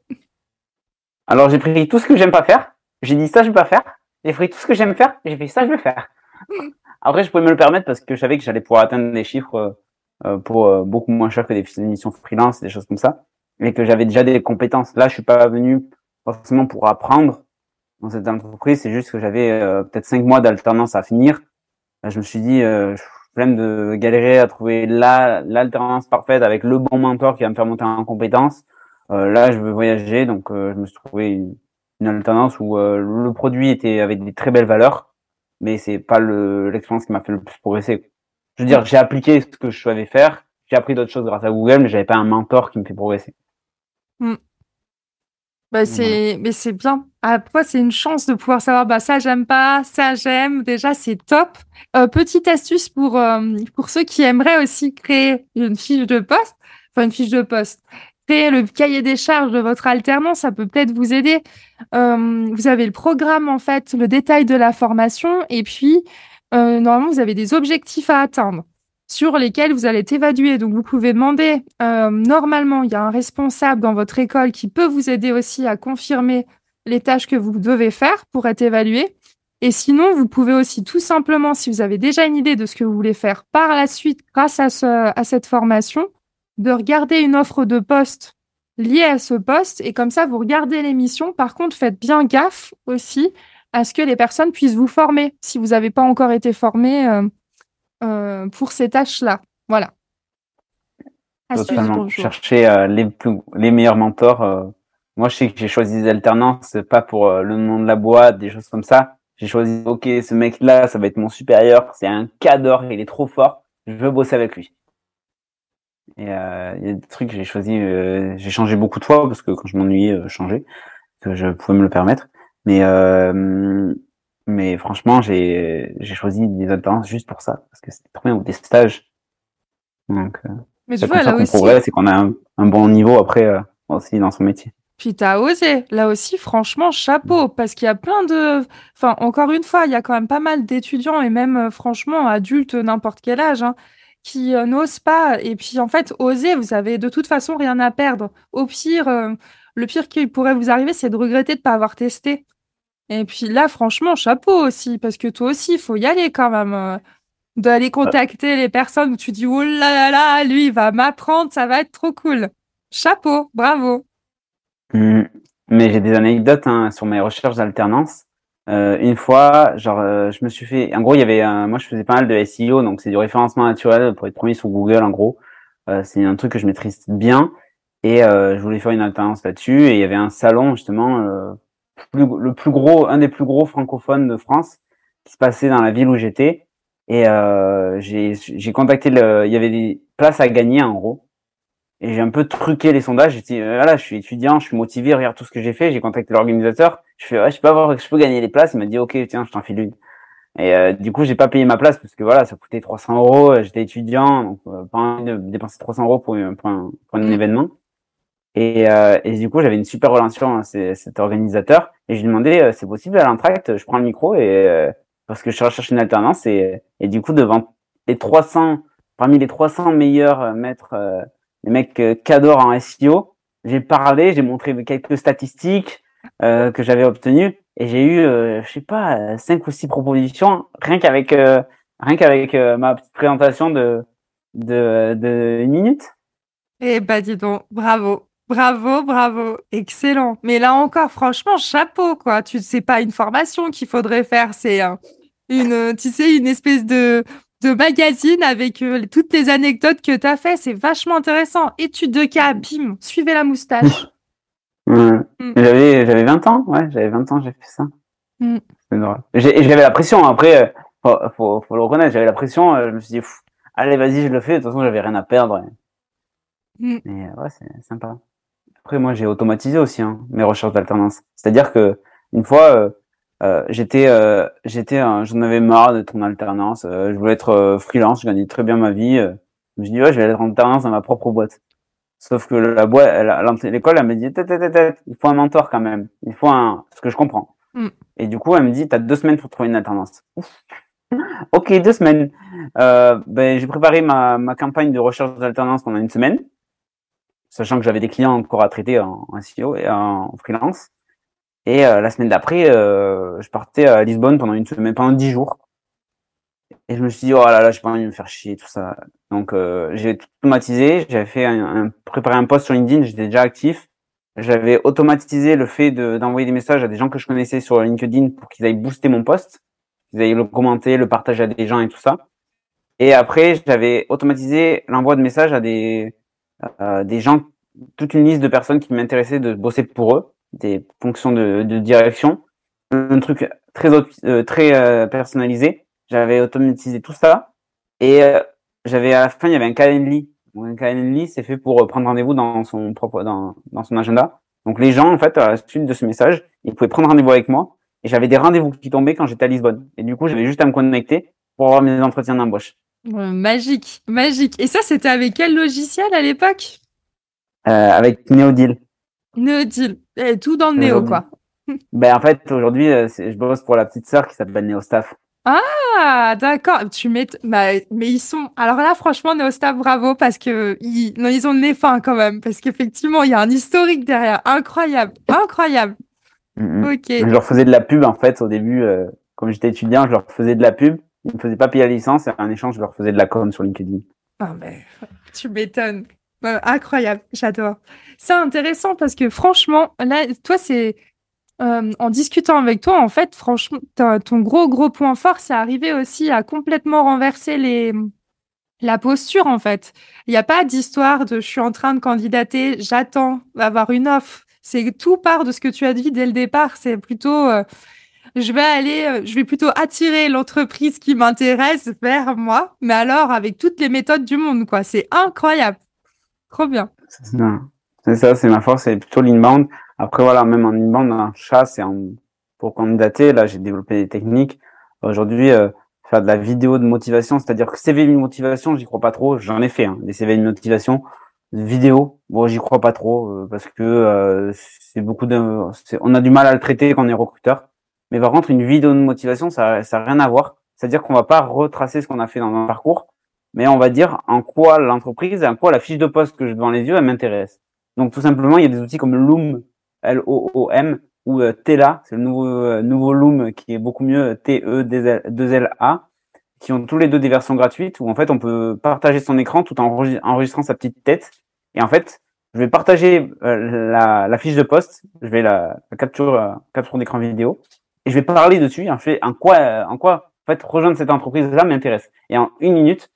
Alors j'ai pris tout ce que j'aime pas faire. J'ai dit ça je vais pas faire. J'ai pris tout ce que j'aime faire. J'ai fait ça je vais faire. Mm. Après, je pouvais me le permettre parce que je savais que j'allais pouvoir atteindre des chiffres euh, euh, pour euh, beaucoup moins cher que des émissions freelance, des choses comme ça, et que j'avais déjà des compétences. Là, je suis pas venu forcément pour apprendre dans cette entreprise, c'est juste que j'avais peut-être cinq mois d'alternance à finir. je me suis dit, euh, flemme de galérer à trouver la l'alternance parfaite avec le bon mentor qui va me faire monter en compétences. là, je veux voyager, donc je me suis trouvé une, une alternance où le produit était avec des très belles valeurs mais c'est pas l'expérience qui m'a fait le plus progresser. Je veux dire, j'ai appliqué ce que je savais faire, j'ai appris d'autres choses grâce à Google, mais j'avais pas un mentor qui me fait progresser.
Hmm. Bah c'est, mais c'est bien. Après, c'est une chance de pouvoir savoir, bah ça j'aime pas, ça j'aime. Déjà, c'est top. Euh, petite astuce pour euh, pour ceux qui aimeraient aussi créer une fiche de poste, enfin une fiche de poste créer le cahier des charges de votre alternance, ça peut peut-être vous aider. Euh, vous avez le programme, en fait, le détail de la formation, et puis, euh, normalement, vous avez des objectifs à atteindre sur lesquels vous allez évaluer. Donc, vous pouvez demander, euh, normalement, il y a un responsable dans votre école qui peut vous aider aussi à confirmer les tâches que vous devez faire pour être évalué. Et sinon, vous pouvez aussi tout simplement, si vous avez déjà une idée de ce que vous voulez faire par la suite grâce à, ce, à cette formation, de regarder une offre de poste liée à ce poste et comme ça, vous regardez l'émission. Par contre, faites bien gaffe aussi à ce que les personnes puissent vous former si vous n'avez pas encore été formé euh, euh, pour ces tâches-là. Voilà.
Totalement. Chercher euh, les, plus, les meilleurs mentors. moi, je sais que j'ai choisi des alternances, pas pour le nom de la boîte, des choses comme ça, j'ai choisi, ok, ce mec-là, ça va être mon supérieur, c'est un cadre, il est trop fort, je veux bosser avec lui. Et euh, il y a des trucs que j'ai choisi, euh, j'ai changé beaucoup de fois parce que quand je m'ennuyais, euh, changer, que je pouvais me le permettre. Mais euh, mais franchement, j'ai j'ai choisi des alternances juste pour ça parce que c'était trop bien ou des stages. Donc euh,
Mais tu
c'est
vois, là aussi,
progresse et qu'on a un, un bon niveau après euh, aussi dans son métier.
Puis t'as osé. Là aussi, franchement, chapeau, parce qu'il y a plein de... Enfin, encore une fois, il y a quand même pas mal d'étudiants, et même, franchement, adultes, n'importe quel âge, hein, qui euh, n'osent pas. Et puis, en fait, oser, vous avez de toute façon rien à perdre. Au pire, euh, le pire qui pourrait vous arriver, c'est de regretter de pas avoir testé. Et puis là, franchement, chapeau aussi, parce que toi aussi, il faut y aller quand même. euh, d'aller contacter les personnes où tu dis, oh là là là, lui, il va m'apprendre, ça va être trop cool. Chapeau, bravo.
Mm. Mais j'ai des anecdotes hein, sur mes recherches d'alternance. Euh, une fois, genre, euh, je me suis fait. En gros, il y avait, un... moi, je faisais pas mal de SEO, donc c'est du référencement naturel pour être premier sur Google. En gros, euh, c'est un truc que je maîtrise bien, et euh, je voulais faire une alternance là-dessus. Et il y avait un salon justement, euh, plus- le plus gros, un des plus gros francophones de France, qui se passait dans la ville où j'étais. Et euh, j'ai contacté le. Il y avait des places à gagner en gros. Et j'ai un peu truqué les sondages. J'ai dit, euh, voilà, je suis étudiant, je suis motivé, regarde tout ce que j'ai fait. J'ai contacté l'organisateur. Je fais, ouais, je peux avoir, je peux gagner les places. Il m'a dit, ok, tiens, je t'en file une. Et euh, du coup, j'ai pas payé ma place parce que voilà, ça coûtait 300 euros. euh, J'étais étudiant, donc euh, pas envie de dépenser 300 euros pour, un- pour un, pour un
Mm.
événement. Et, euh, et du coup, j'avais une super relation à ce- cet organisateur. Et je lui demandais, euh, c'est possible à l'entracte, je prends le micro et euh, parce que je recherche une alternance. Et, et du coup, devant les 300, parmi les 300 meilleurs euh, maîtres, les mecs euh, cadors en SEO, j'ai parlé, j'ai montré quelques statistiques euh, que j'avais obtenues et j'ai eu, euh, je sais pas, euh, cinq ou six propositions rien qu'avec euh, rien qu'avec euh, ma petite présentation de de, de une minute.
Eh bah dis donc, bravo, bravo, bravo, excellent. Mais là encore, franchement, chapeau, quoi. Tu c'est pas une formation qu'il faudrait faire, c'est un- une, tu sais, une espèce de de magazine avec euh, toutes les anecdotes que tu as fait. C'est vachement intéressant. Étude de cas, bim, suivez la moustache. Mm.
J'avais j'avais 20 ans, ouais, j'avais 20 ans, j'ai fait ça.
Mm.
C'est drôle. J'ai- et J'avais la pression après, euh, faut, faut, faut le reconnaître, j'avais la pression, euh, je me suis dit, Pff, allez, vas-y, je le fais, de toute façon, j'avais rien à perdre.
Mm.
Mais euh, ouais, c'est sympa. Après, moi, j'ai automatisé aussi hein, mes recherches d'alternance. C'est-à-dire que une fois, euh, j'étais, euh, j'étais, euh, j'en avais marre de ton alternance. euh, je voulais être euh, freelance, je gagnais très bien ma vie. euh, je me suis dit, ouais, je vais être en alternance dans ma propre boîte. Sauf que la boîte, l'école, elle me dit, Tête, tête, tête, il faut un mentor quand même. Il faut un, ce que je comprends.
Mm.
Et du coup, elle me dit, t'as deux semaines pour trouver une alternance. Ouf. ok, deux semaines. Euh, ben, j'ai préparé ma, ma campagne de recherche d'alternance pendant une semaine, sachant que j'avais des clients encore à traiter en, en SEO et en freelance. Et euh, la semaine d'après, euh, je partais à Lisbonne pendant une semaine, pendant dix jours. Et je me suis dit, oh là là, j'ai pas envie de me faire chier, tout ça. Donc, euh, j'ai automatisé. J'avais fait un, un- préparé un post sur LinkedIn. J'étais déjà actif. J'avais automatisé le fait de- d'envoyer des messages à des gens que je connaissais sur LinkedIn pour qu'ils aillent booster mon post, qu'ils aillent le commenter, le partager à des gens et tout ça. Et après, j'avais automatisé l'envoi de messages à des des gens, toute une liste de personnes qui m'intéressaient de bosser pour eux, des fonctions de, de direction, un truc très euh, très euh, personnalisé. J'avais automatisé tout ça et euh, j'avais à la fin il y avait un Calendly. Donc, Un Calendly c'est fait pour prendre rendez-vous dans son propre dans, dans son agenda. Donc les gens en fait à la suite de ce message, ils pouvaient prendre rendez-vous avec moi et j'avais des rendez-vous qui tombaient quand j'étais à Lisbonne. Et du coup j'avais juste à me connecter pour avoir mes entretiens d'embauche.
Magique, magique. Et ça, c'était avec quel logiciel à l'époque?
Euh, avec Neodil.
Neodil. Eh, tout dans le néo, quoi.
Ben en fait aujourd'hui euh, je bosse pour la petite sœur qui s'appelle Neostaff.
Ah, d'accord. Tu mets, bah, mais ils sont. Alors là, franchement, Neostab, bravo, parce que ils, non, ils ont le nez fin quand même, parce qu'effectivement, il y a un historique derrière. Incroyable, incroyable. Ok.
Je leur faisais de la pub en fait au début, euh, comme j'étais étudiant, je leur faisais de la pub. Ils me faisaient pas payer la licence et en échange je leur faisais de la com sur LinkedIn.
Ah, mais tu m'étonnes. Euh, incroyable, j'adore. C'est intéressant parce que franchement, là, toi, c'est euh, en discutant avec toi, en fait, franchement, ton gros gros point fort, c'est arriver aussi à complètement renverser les la posture, en fait. Il n'y a pas d'histoire de je suis en train de candidater, j'attends d'avoir une offre. C'est tout part de ce que tu as dit dès le départ. C'est plutôt euh, je vais aller, je vais plutôt attirer l'entreprise qui m'intéresse vers moi, mais alors avec toutes les méthodes du monde, quoi. C'est incroyable. Trop bien.
C'est ça, c'est ma force, c'est plutôt l'inbound. Après, voilà, même en inbound, en chasse et en, pour candidater, là, j'ai développé des techniques. Aujourd'hui, euh, faire de la vidéo de motivation, c'est-à-dire que CV de motivation, j'y crois pas trop. J'en ai fait, hein, des CV de motivation. Vidéo, bon, j'y crois pas trop euh, parce que euh, c'est beaucoup de, on a du mal à le traiter quand on est recruteur. Mais par contre, une vidéo de motivation, ça, ça n'a rien à voir. C'est-à-dire qu'on va pas retracer ce qu'on a fait dans un parcours, mais on va dire en quoi l'entreprise, en quoi la fiche de poste que je devant les yeux, elle m'intéresse. Donc tout simplement, il y a des outils comme Loom, L-O-O-M, ou euh, Tela, c'est le nouveau, euh, nouveau Loom qui est beaucoup mieux, T-E-2-L-A, qui ont tous les deux des versions gratuites où en fait on peut partager son écran tout en enregistrant sa petite tête. Et en fait, je vais partager euh, la, la, fiche de poste, je vais la, la capture, euh, capture d'écran vidéo, et je vais parler dessus. En fait, en quoi, en quoi, en fait, rejoindre cette entreprise-là m'intéresse. Et en une minute,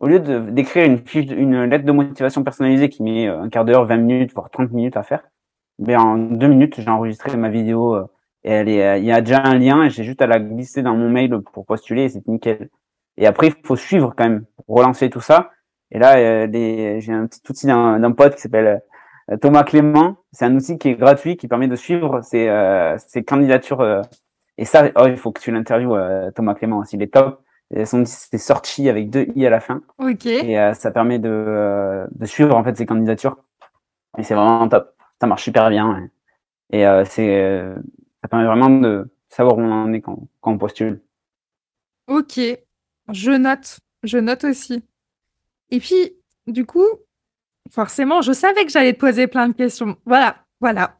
au lieu d'écrire une fiche, une lettre de motivation personnalisée qui met un quart d'heure, 20 minutes, voire 30 minutes à faire, mais en deux minutes, j'ai enregistré ma vidéo euh, et elle est, euh, il y a déjà un lien et j'ai juste à la glisser dans mon mail pour postuler et c'est nickel. Et après, il faut suivre quand même pour relancer tout ça. Et là, euh, j'ai un petit outil d'un pote qui s'appelle Thomas Clément. C'est un outil qui est gratuit, qui permet de suivre ses, ses candidatures. et ça, oh, il faut que tu l'interviewes, Thomas Clément aussi. Il est top. C'est sorti avec deux i à la fin.
Ok.
Et ça permet de, de suivre en fait ses candidatures. Et c'est vraiment top ça marche super bien. Et, euh, c'est, euh, ça permet vraiment de savoir où on en est quand, quand on postule.
Ok, je note, je note aussi. Et puis, du coup, forcément, je savais que j'allais te poser plein de questions. Voilà, voilà.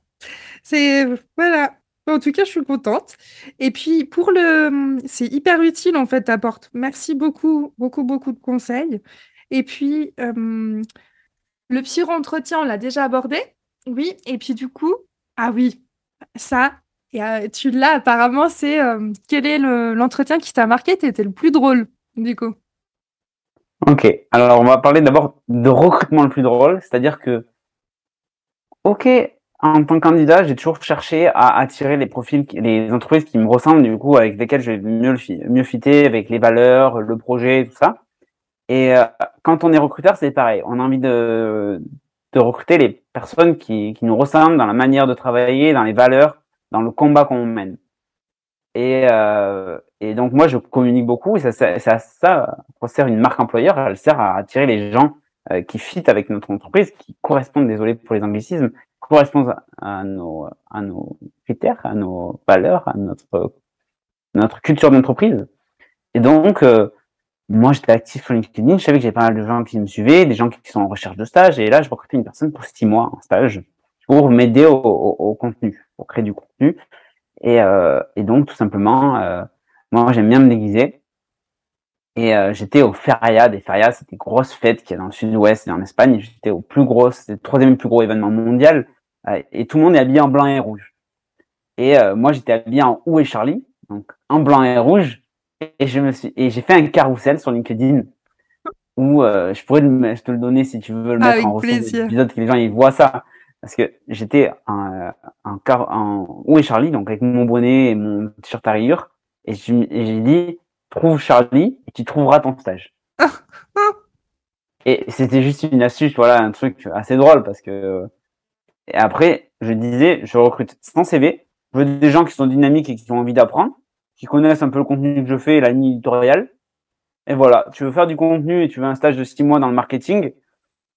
C'est voilà. En tout cas, je suis contente. Et puis pour le, c'est hyper utile en fait, t'apportes. Merci beaucoup, beaucoup, beaucoup de conseils. Et puis euh, le pire entretien, on l'a déjà abordé. Oui, et puis du coup, ah oui, ça, et, euh, tu l'as apparemment, c'est euh, quel est l'entretien qui t'a marqué, t'étais le plus drôle, du coup.
Ok, alors on va parler d'abord de recrutement le plus drôle, c'est-à-dire que, ok, en tant que candidat, j'ai toujours cherché à attirer les profils, les entreprises qui me ressemblent, du coup, avec lesquelles je vais mieux, mieux fitter, avec les valeurs, le projet, tout ça. Et euh, quand on est recruteur, c'est pareil. On a envie de, de recruter les personnes qui, qui, nous ressemblent dans la manière de travailler, dans les valeurs, dans le combat qu'on mène. Et, euh, et donc moi, je communique beaucoup et ça, ça, ça, ça, sert une marque employeur, elle sert à attirer les gens euh, qui fit avec notre entreprise, qui correspondent, désolé pour les anglicismes, correspondent à nos, critères, à nos valeurs, à notre, culture d'entreprise. Et donc, euh, moi, j'étais actif sur LinkedIn, je savais que j'avais pas mal de gens qui me suivaient, des gens qui sont en recherche de stage, et là, je recrutais une personne pour six mois en stage pour m'aider au, contenu, pour créer du contenu. Et, euh, donc, tout simplement, euh, moi, j'aime bien me déguiser. Et j'étais au Feria, des Feria, c'est des grosses fêtes qu'il y a dans le sud-ouest et en Espagne. J'étais au plus gros, c'était le troisième plus gros événement mondial. Euh, et tout le monde est habillé en blanc et rouge. Et euh, moi, j'étais habillé en Où est Charlie, donc en blanc et rouge. Et je me suis et j'ai fait un carrousel sur LinkedIn où euh, je pourrais te le donner si tu veux le mettre en épisode que les gens ils voient ça. Parce que j'étais en, en, en où est Charlie donc avec mon bonnet et mon t-shirt à rayures. Et j'ai dit trouve Charlie et tu trouveras ton stage. Et c'était juste une astuce voilà un truc assez drôle parce que et après je disais je recrute sans CV je veux des gens qui sont dynamiques et qui ont envie d'apprendre qui connaissent un peu le contenu que je fais et la ligne éditoriale. Et voilà, tu veux faire du contenu et tu veux un stage de six mois dans le marketing,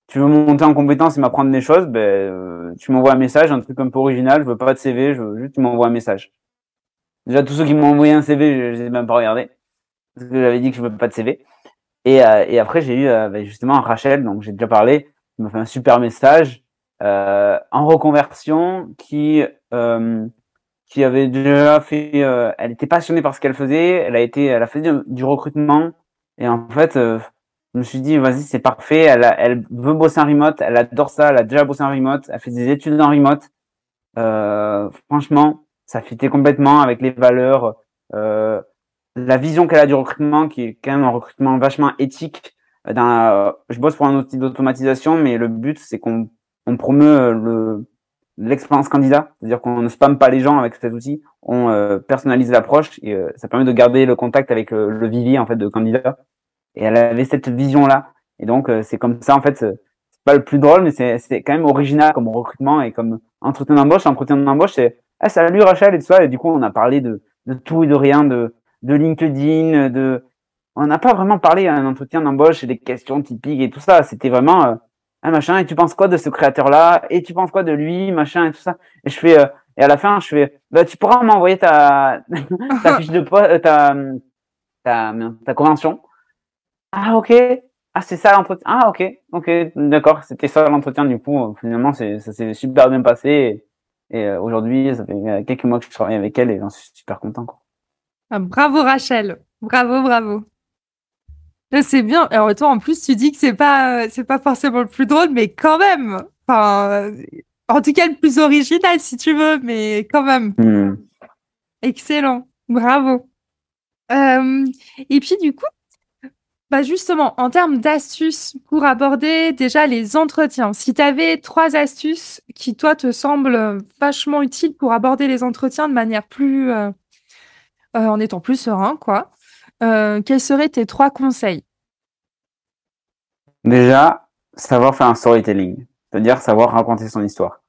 tu veux monter en compétence et m'apprendre des choses, ben, euh, tu m'envoies un message, un truc un peu original, je veux pas de CV, je veux juste tu m'envoies un message. Déjà, tous ceux qui m'ont envoyé un CV, je, les ai même pas regardés, parce que j'avais dit que je veux pas de CV. Et, euh, et après, j'ai eu euh, ben, justement Rachel, donc j'ai déjà parlé, qui m'a fait un super message en reconversion, qui qui avait déjà fait, euh, elle était passionnée par ce qu'elle faisait, elle a été, elle a fait du, recrutement, et en fait, euh, je me suis dit, vas-y, c'est parfait, elle, a, elle veut bosser en remote, elle adore ça, elle a déjà bossé en remote, elle fait des études en remote, euh, franchement, ça fitait complètement avec les valeurs, euh, la vision qu'elle a du recrutement, qui est quand même un recrutement vachement éthique. Dans je bosse pour un outil d'automatisation, mais le but, c'est qu'on on promeut le l'expérience candidat, c'est-à-dire qu'on ne spamme pas les gens avec cet outil, on euh, personnalise l'approche et euh, ça permet de garder le contact avec le, le, vivier en fait de candidats. Et elle avait cette vision-là. Et donc euh, c'est comme ça en fait, c'est pas le plus drôle, mais c'est quand même original comme recrutement et comme entretien d'embauche. Entretien d'embauche, c'est ah salut Rachel et tout ça. Et du coup on a parlé de, de tout et de rien, de, de LinkedIn, de on n'a pas vraiment parlé à un entretien d'embauche et des questions typiques et tout ça. C'était vraiment ah, machin, et tu penses quoi de ce créateur-là, et tu penses quoi de lui, machin, et tout ça? Et je fais, euh, et à la fin, je fais, bah, tu pourras m'envoyer ta, ta fiche de poste, euh, ta, ta, convention. Ah, ok. Ah, c'est ça l'entretien. Ah, ok. Ok, d'accord. C'était ça l'entretien. Du coup, euh, finalement, ça s'est super bien passé. Et, et aujourd'hui, ça fait quelques mois que je travaille avec elle et j'en suis super content, quoi.
Ah, bravo, Rachel. Bravo, bravo. C'est bien. Alors toi, en plus, tu dis que c'est pas, c'est pas forcément le plus drôle, mais quand même. Enfin, en tout cas, le plus original, si tu veux, mais quand même. Hmm. Excellent. Bravo. Euh, et puis, du coup, bah justement, en termes d'astuces pour aborder déjà les entretiens, si tu avais trois astuces qui, toi, te semblent vachement utiles pour aborder les entretiens de manière plus. Euh, euh, en étant plus serein, quoi. Euh, quels seraient tes trois conseils?
Déjà, savoir faire un storytelling, c'est-à-dire savoir raconter son histoire.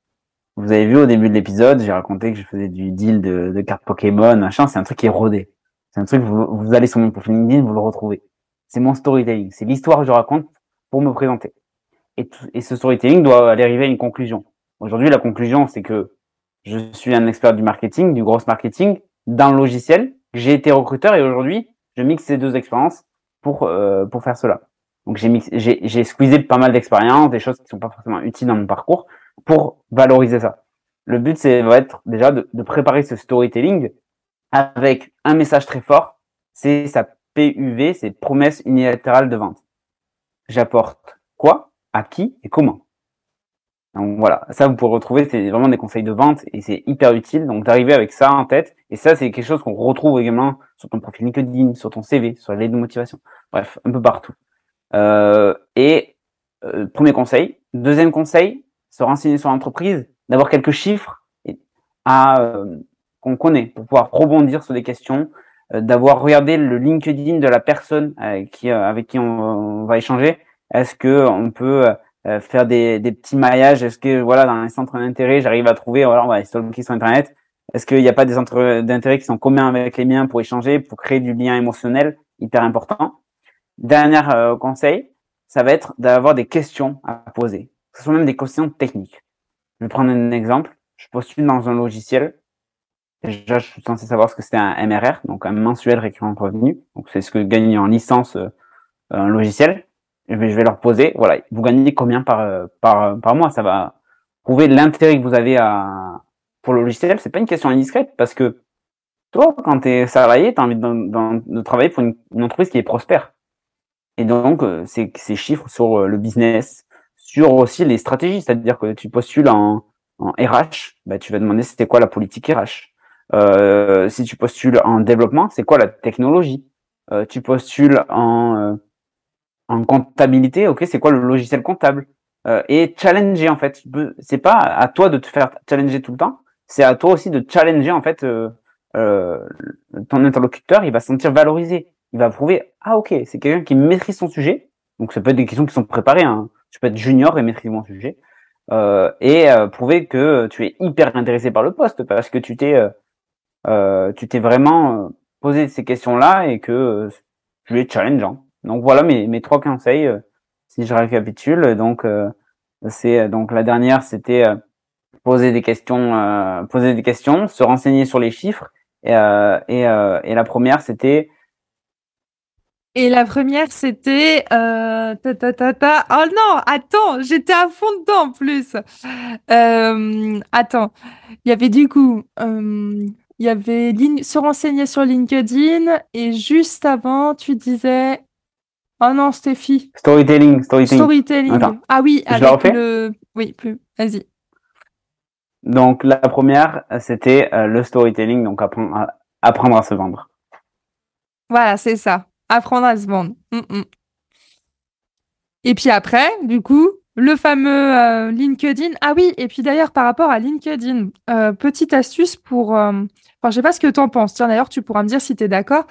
Vous avez vu au début de l'épisode, j'ai raconté que je faisais du deal de, cartes Pokémon, machin, c'est un truc qui est rodé. C'est un truc, vous, vous allez sur mon profil LinkedIn, vous le retrouvez. C'est mon storytelling, c'est l'histoire que je raconte pour me présenter. Et, et ce storytelling doit aller arriver à une conclusion. Aujourd'hui, la conclusion, c'est que je suis un expert du marketing, du gros marketing, d'un logiciel. J'ai été recruteur et aujourd'hui, je mixe ces deux expériences pour, euh, pour faire cela. Donc j'ai j'ai, j'ai squeezé pas mal d'expériences, des choses qui sont pas forcément utiles dans mon parcours pour valoriser ça. Le but, c'est va être déjà de, de, préparer ce storytelling avec un message très fort. C'est sa PUV, c'est promesse unilatérale de vente. J'apporte quoi, à qui? Et comment? Donc voilà, ça vous pouvez retrouver, c'est vraiment des conseils de vente et c'est hyper utile. Donc d'arriver avec ça en tête, et ça c'est quelque chose qu'on retrouve également sur ton profil LinkedIn, sur ton CV, sur l'aide de motivation, bref, un peu partout. Euh, et euh, premier conseil. Deuxième conseil, se renseigner sur l'entreprise, d'avoir quelques chiffres à euh, qu'on connaît pour pouvoir rebondir sur des questions, d'avoir regardé le LinkedIn de la personne avec qui on, va échanger. Est-ce que on peut faire des, des, petits maillages Est-ce que voilà dans les centres d'intérêt, j'arrive à trouver voilà on va qui sur internet. Est-ce qu'il n'y a pas des centres d'intérêt qui sont communs avec les miens pour échanger, pour créer du lien émotionnel hyper important? Dernier euh, conseil, ça va être d'avoir des questions à poser. Ce sont même des questions techniques. Je vais prendre un exemple. Je postule dans un logiciel. Déjà, je suis censé savoir ce que c'est un MRR, donc un mensuel récurrent revenu. Donc, c'est ce que gagne en licence euh, un logiciel. Et je vais leur poser, voilà, vous gagnez combien par, euh, par, par mois? Ça va prouver l'intérêt que vous avez à, pour le logiciel. C'est pas une question indiscrète parce que toi, quand tu es salarié, tu as envie de, de, travailler pour une, entreprise qui est prospère. Et donc, euh, c'est ces chiffres sur euh, le business, sur aussi les stratégies, c'est-à-dire que tu postules en, en RH, bah, tu vas demander c'était quoi la politique RH. Euh, si tu postules en développement, c'est quoi la technologie? Euh, tu postules en, en comptabilité, ok, c'est quoi le logiciel comptable? et challenger en fait. C'est pas à toi de te faire challenger tout le temps, c'est à toi aussi de challenger en fait ton interlocuteur. Il va se sentir valorisé il va prouver ah ok c'est quelqu'un qui maîtrise son sujet donc ça peut être des questions qui sont préparées hein. tu peux être junior et maîtriser mon sujet euh, et euh, prouver que tu es hyper intéressé par le poste parce que tu t'es euh, euh tu t'es vraiment posé ces questions là et que tu es challengeant donc voilà mes, mes trois conseils si je récapitule donc c'est donc la dernière c'était poser des questions poser des questions se renseigner sur les chiffres et, et, la première c'était
et la première, c'était euh, ta, ta, ta, ta. Oh non, attends, j'étais à fond dedans en plus. Euh, attends, il y avait du coup, euh, il y avait se renseigner sur LinkedIn et juste avant, tu disais. Oh non, Stéphie.
Storytelling, storytelling.
Storytelling. Ah oui, avec le. Oui, plus. Vas-y.
Donc la première, c'était euh, le storytelling, donc apprendre à, apprendre à se vendre.
Voilà, c'est ça. Apprendre à se vendre. Mm, mm. Et puis après, du coup, le fameux LinkedIn. Ah oui, et puis d'ailleurs par rapport à LinkedIn, petite astuce pour, enfin je sais pas ce que tu en penses. Tiens d'ailleurs tu pourras me dire si tu es d'accord.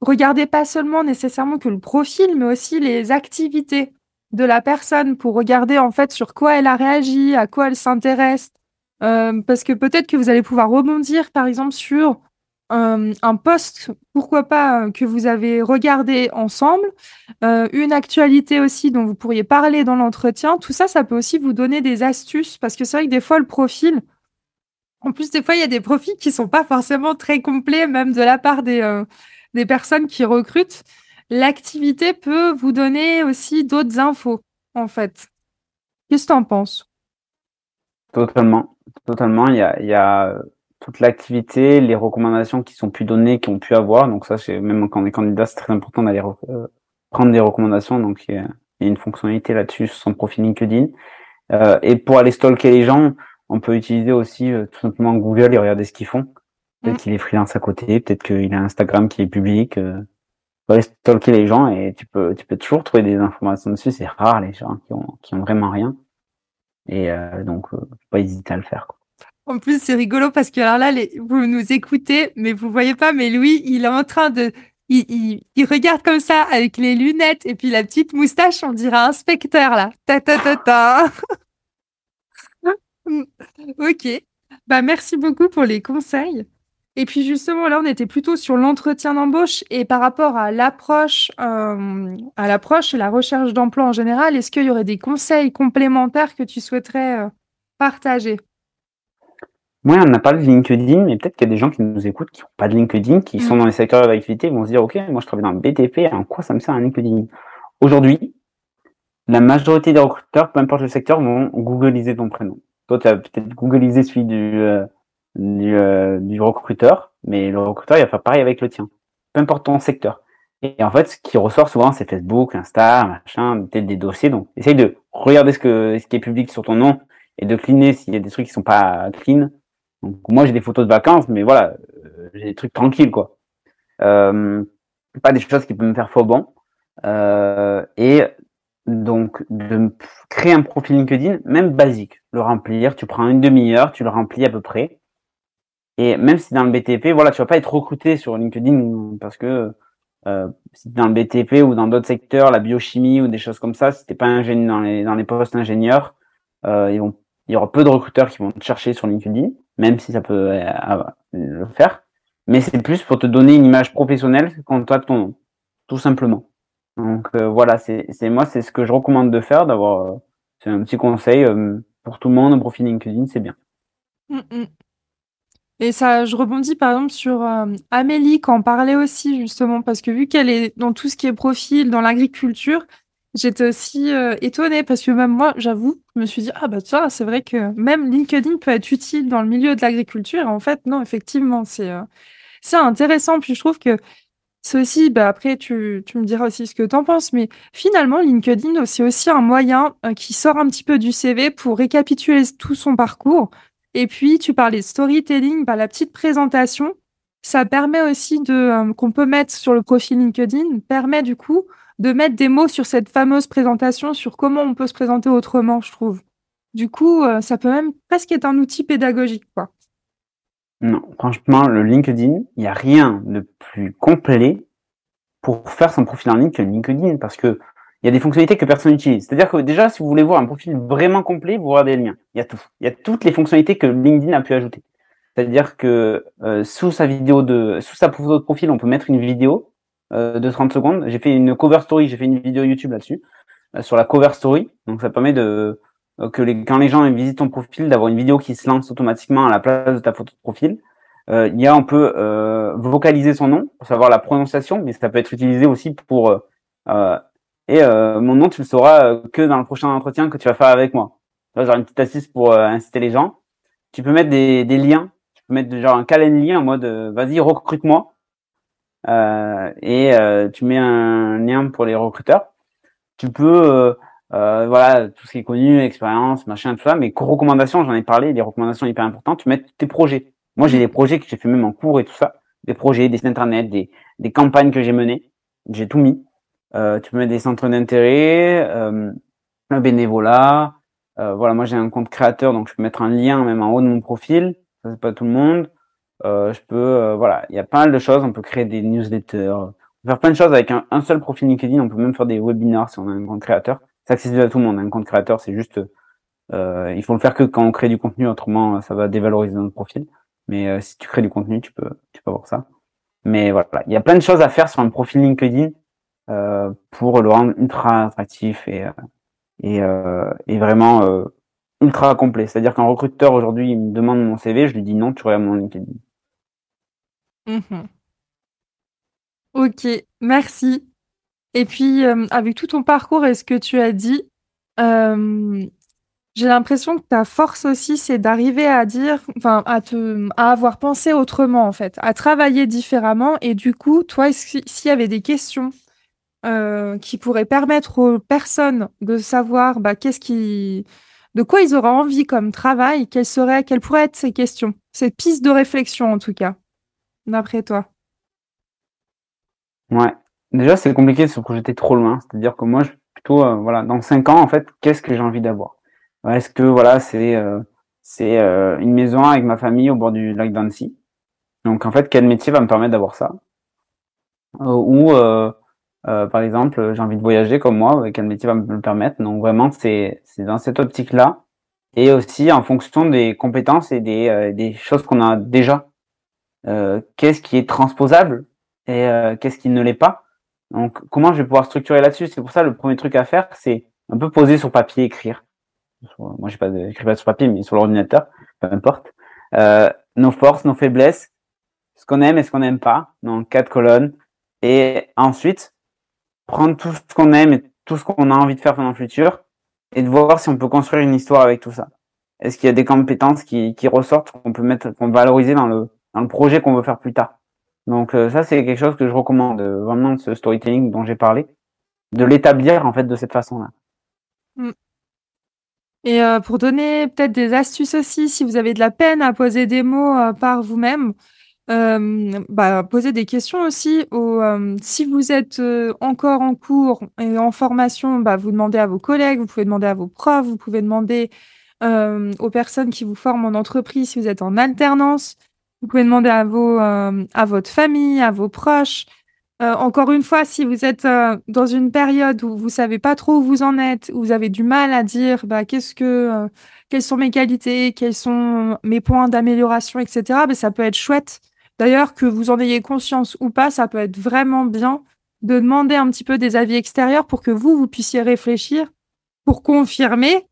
regardez pas seulement nécessairement que le profil, mais aussi les activités de la personne pour regarder en fait sur quoi elle a réagi, à quoi elle s'intéresse. Euh, parce que peut-être que vous allez pouvoir rebondir par exemple sur euh, un post, pourquoi pas, euh, que vous avez regardé ensemble, une actualité aussi dont vous pourriez parler dans l'entretien. Tout ça, ça peut aussi vous donner des astuces parce que c'est vrai que des fois, le profil, en plus, des fois, il y a des profils qui sont pas forcément très complets, même de la part des, personnes qui recrutent. L'activité peut vous donner aussi d'autres infos, en fait. Qu'est-ce que tu en penses?
Totalement, il y a toute l'activité, les recommandations qui sont pu données, qui ont pu avoir. Donc ça, c'est même quand on est candidat, c'est très important d'aller euh, prendre des recommandations. Donc il y a, une fonctionnalité là-dessus sur son profil LinkedIn. Euh, et pour aller stalker les gens, on peut utiliser aussi euh, tout simplement Google et regarder ce qu'ils font. Peut-être mmh. qu'il est freelance à côté, peut-être qu'il a Instagram qui est public. Euh, aller stalker les gens et tu peux, tu peux toujours trouver des informations dessus. C'est rare les gens qui ont, qui ont vraiment rien. Et euh, donc, euh, pas hésiter à le faire. Quoi.
En plus, c'est rigolo parce que alors là, vous nous écoutez, mais vous voyez pas, mais Louis, il est en train de, il, regarde comme ça avec les lunettes et puis la petite moustache, on dirait inspecteur là. Ta ta ta ta. ok. Bah merci beaucoup pour les conseils. Et puis justement, là, on était plutôt sur l'entretien d'embauche et par rapport à l'approche, euh, à l'approche et la recherche d'emploi en général, est-ce qu'il y aurait des conseils complémentaires que tu souhaiterais euh, partager?
Moi, on n'a pas de LinkedIn, mais peut-être qu'il y a des gens qui nous écoutent qui n'ont pas de LinkedIn, qui sont mm. dans les secteurs d'activité, vont se dire, OK, moi je travaille dans le BTP, en quoi ça me sert un LinkedIn? Aujourd'hui, la majorité des recruteurs, peu importe le secteur, vont googliser ton prénom. Toi, tu as peut-être googlisé celui du... Euh, du, euh, du recruteur, mais le recruteur, il va faire pareil avec le tien. Peu importe ton secteur. Et en fait, ce qui ressort souvent, c'est Facebook, Insta, machin, peut-être des dossiers. Donc, essaye de regarder ce que ce qui est public sur ton nom et de cleaner s'il y a des trucs qui sont pas clean. Donc, moi, j'ai des photos de vacances, mais voilà, euh, j'ai des trucs tranquilles, quoi. Euh, pas des choses qui peuvent me faire faux bon. Euh, et donc, de créer un profil LinkedIn, même basique, le remplir. Tu prends une demi-heure, tu le remplis à peu près. Et même si dans le BTP, voilà, tu vas pas être recruté sur LinkedIn parce que euh, si dans le BTP ou dans d'autres secteurs, la biochimie ou des choses comme ça, si t'es pas ingénieur dans les, dans les postes ingénieurs, euh, ils vont, il y aura peu de recruteurs qui vont te chercher sur LinkedIn, même si ça peut euh, le faire. Mais c'est plus pour te donner une image professionnelle quand toi ton tout simplement. Donc euh, voilà, c'est moi, c'est ce que je recommande de faire, d'avoir, euh, c'est un petit conseil pour tout le monde, un profil LinkedIn, c'est bien.
Mm, mm. Et ça, je rebondis par exemple sur Amélie qui en parlait aussi justement parce que vu qu'elle est dans tout ce qui est profil dans l'agriculture, j'étais aussi euh, étonnée parce que même moi, j'avoue, je me suis dit ah bah vois, c'est vrai que même LinkedIn peut être utile dans le milieu de l'agriculture. En fait, non, effectivement, c'est euh, c'est intéressant. Puis je trouve que c'est aussi, bah après tu, tu me diras aussi ce que tu en penses, mais finalement LinkedIn c'est aussi un moyen qui sort un petit peu du CV pour récapituler tout son parcours et puis, tu parlais de storytelling, bah, la petite présentation, ça permet aussi de euh, qu'on peut mettre sur le profil LinkedIn, permet du coup de mettre des mots sur cette fameuse présentation, sur comment on peut se présenter autrement, je trouve. Du coup, euh, ça peut même presque être un outil pédagogique, quoi.
Non, franchement, le LinkedIn, il n'y a rien de plus complet pour faire son profil en ligne que LinkedIn, parce que il y a des fonctionnalités que personne n'utilise. C'est-à-dire que déjà, si vous voulez voir un profil vraiment complet, vous regardez les liens. Il y a tout. Il y a toutes les fonctionnalités que LinkedIn a pu ajouter. C'est-à-dire que euh, sous sa vidéo de, sous sa photo de profil, on peut mettre une vidéo de 30 secondes. J'ai fait une cover story, j'ai fait une vidéo YouTube là-dessus euh, sur la cover story. Donc ça permet de que les, quand les gens visitent ton profil, d'avoir une vidéo qui se lance automatiquement à la place de ta photo de profil. il y a, on peut vocaliser son nom pour savoir la prononciation, mais ça peut être utilisé aussi pour et euh, mon nom, tu le sauras euh, que dans le prochain entretien que tu vas faire avec moi. Genre une petite astuce pour euh, inciter les gens. Tu peux mettre des, des liens. Tu peux mettre genre un calendrier en mode vas-y recrute-moi. Et tu mets un lien pour les recruteurs. Tu peux voilà tout ce qui est connu, expérience, machin, tout ça. Mais recommandations, j'en ai parlé, des recommandations hyper importantes. Tu mets tes projets. Moi, j'ai des projets que j'ai fait même en cours et tout ça. Des projets, des sites internet, des, des campagnes que j'ai menées. J'ai tout mis. Euh, tu peux mettre des centres d'intérêt, euh, le bénévolat. Euh, voilà, moi j'ai un compte créateur, donc je peux mettre un lien même en haut de mon profil. Ça c'est pas tout le monde. Euh, je peux, euh, voilà, il y a pas mal de choses. On peut créer des newsletters, on peut faire plein de choses avec un, un, seul profil LinkedIn. On peut même faire des webinars si on a un compte créateur. C'est accessible à tout le monde. Un compte créateur, c'est juste, euh, il faut le faire que quand on crée du contenu. Autrement, ça va dévaloriser notre profil. Mais si tu crées du contenu, tu peux, tu peux avoir ça. Mais voilà, il y a plein de choses à faire sur un profil LinkedIn euh, pour le rendre ultra attractif et et, euh, et vraiment euh, ultra complet. C'est-à-dire qu'un recruteur aujourd'hui il me demande mon CV, je lui dis non, tu regardes mon LinkedIn.
Mmh ok, merci. Et puis, euh, avec tout ton parcours et ce que tu as dit, euh, j'ai l'impression que ta force aussi, c'est d'arriver à dire, enfin, à à avoir pensé autrement, en fait, à travailler différemment. Et du coup, toi, s'il y avait des questions euh, qui pourraient permettre aux personnes de savoir bah, qu'est-ce qui, de quoi ils auraient envie comme travail, quelles seraient, quelles pourraient être ces questions, ces pistes de réflexion en tout cas, d'après toi.
Ouais. Déjà, c'est compliqué de se projeter trop loin. C'est-à-dire que moi, je, plutôt, euh, voilà, dans cinq ans, en fait, qu'est-ce que j'ai envie d'avoir? Est-ce que voilà, c'est euh, c'est euh, une maison avec ma famille au bord du lac d'Annecy? Donc en fait, quel métier va me permettre d'avoir ça? Ou par exemple, j'ai envie de voyager comme moi, quel métier va me le permettre? Donc vraiment, c'est c'est dans cette optique-là et aussi en fonction des compétences et des des choses qu'on a déjà. Qu'est-ce qui est transposable et qu'est-ce qui ne l'est pas donc, comment je vais pouvoir structurer là-dessus? C'est pour ça le premier truc à faire, c'est un peu poser sur papier, écrire. Moi, j'ai pas écrit pas sur papier, mais sur l'ordinateur, peu importe. Euh, nos forces, nos faiblesses, ce qu'on aime et ce qu'on n'aime pas, dans quatre colonnes. Et ensuite, prendre tout ce qu'on aime et tout ce qu'on a envie de faire pendant le futur, et de voir si on peut construire une histoire avec tout ça. Est-ce qu'il y a des compétences qui, qui ressortent qu'on peut mettre, qu'on valoriser dans le dans le projet qu'on veut faire plus tard. Donc euh, ça, c'est quelque chose que je recommande, euh, vraiment, ce storytelling dont j'ai parlé, de l'établir en fait de cette façon-là.
Mmh. Et euh, pour donner peut-être des astuces aussi, si vous avez de la peine à poser des mots par vous-même, bah, poser des questions aussi. si vous êtes encore en cours et en formation, bah, vous demandez à vos collègues, vous pouvez demander à vos profs, vous pouvez demander aux personnes qui vous forment en entreprise si vous êtes en alternance. Vous pouvez demander à, vos, euh, à votre famille, à vos proches. Euh, encore une fois, si vous êtes euh, dans une période où vous savez pas trop où vous en êtes, où vous avez du mal à dire bah, qu'est-ce que, quelles sont mes qualités, quels sont mes points d'amélioration, etc., bah, ça peut être chouette. D'ailleurs, que vous en ayez conscience ou pas, ça peut être vraiment bien de demander un petit peu des avis extérieurs pour que vous, vous puissiez réfléchir, pour confirmer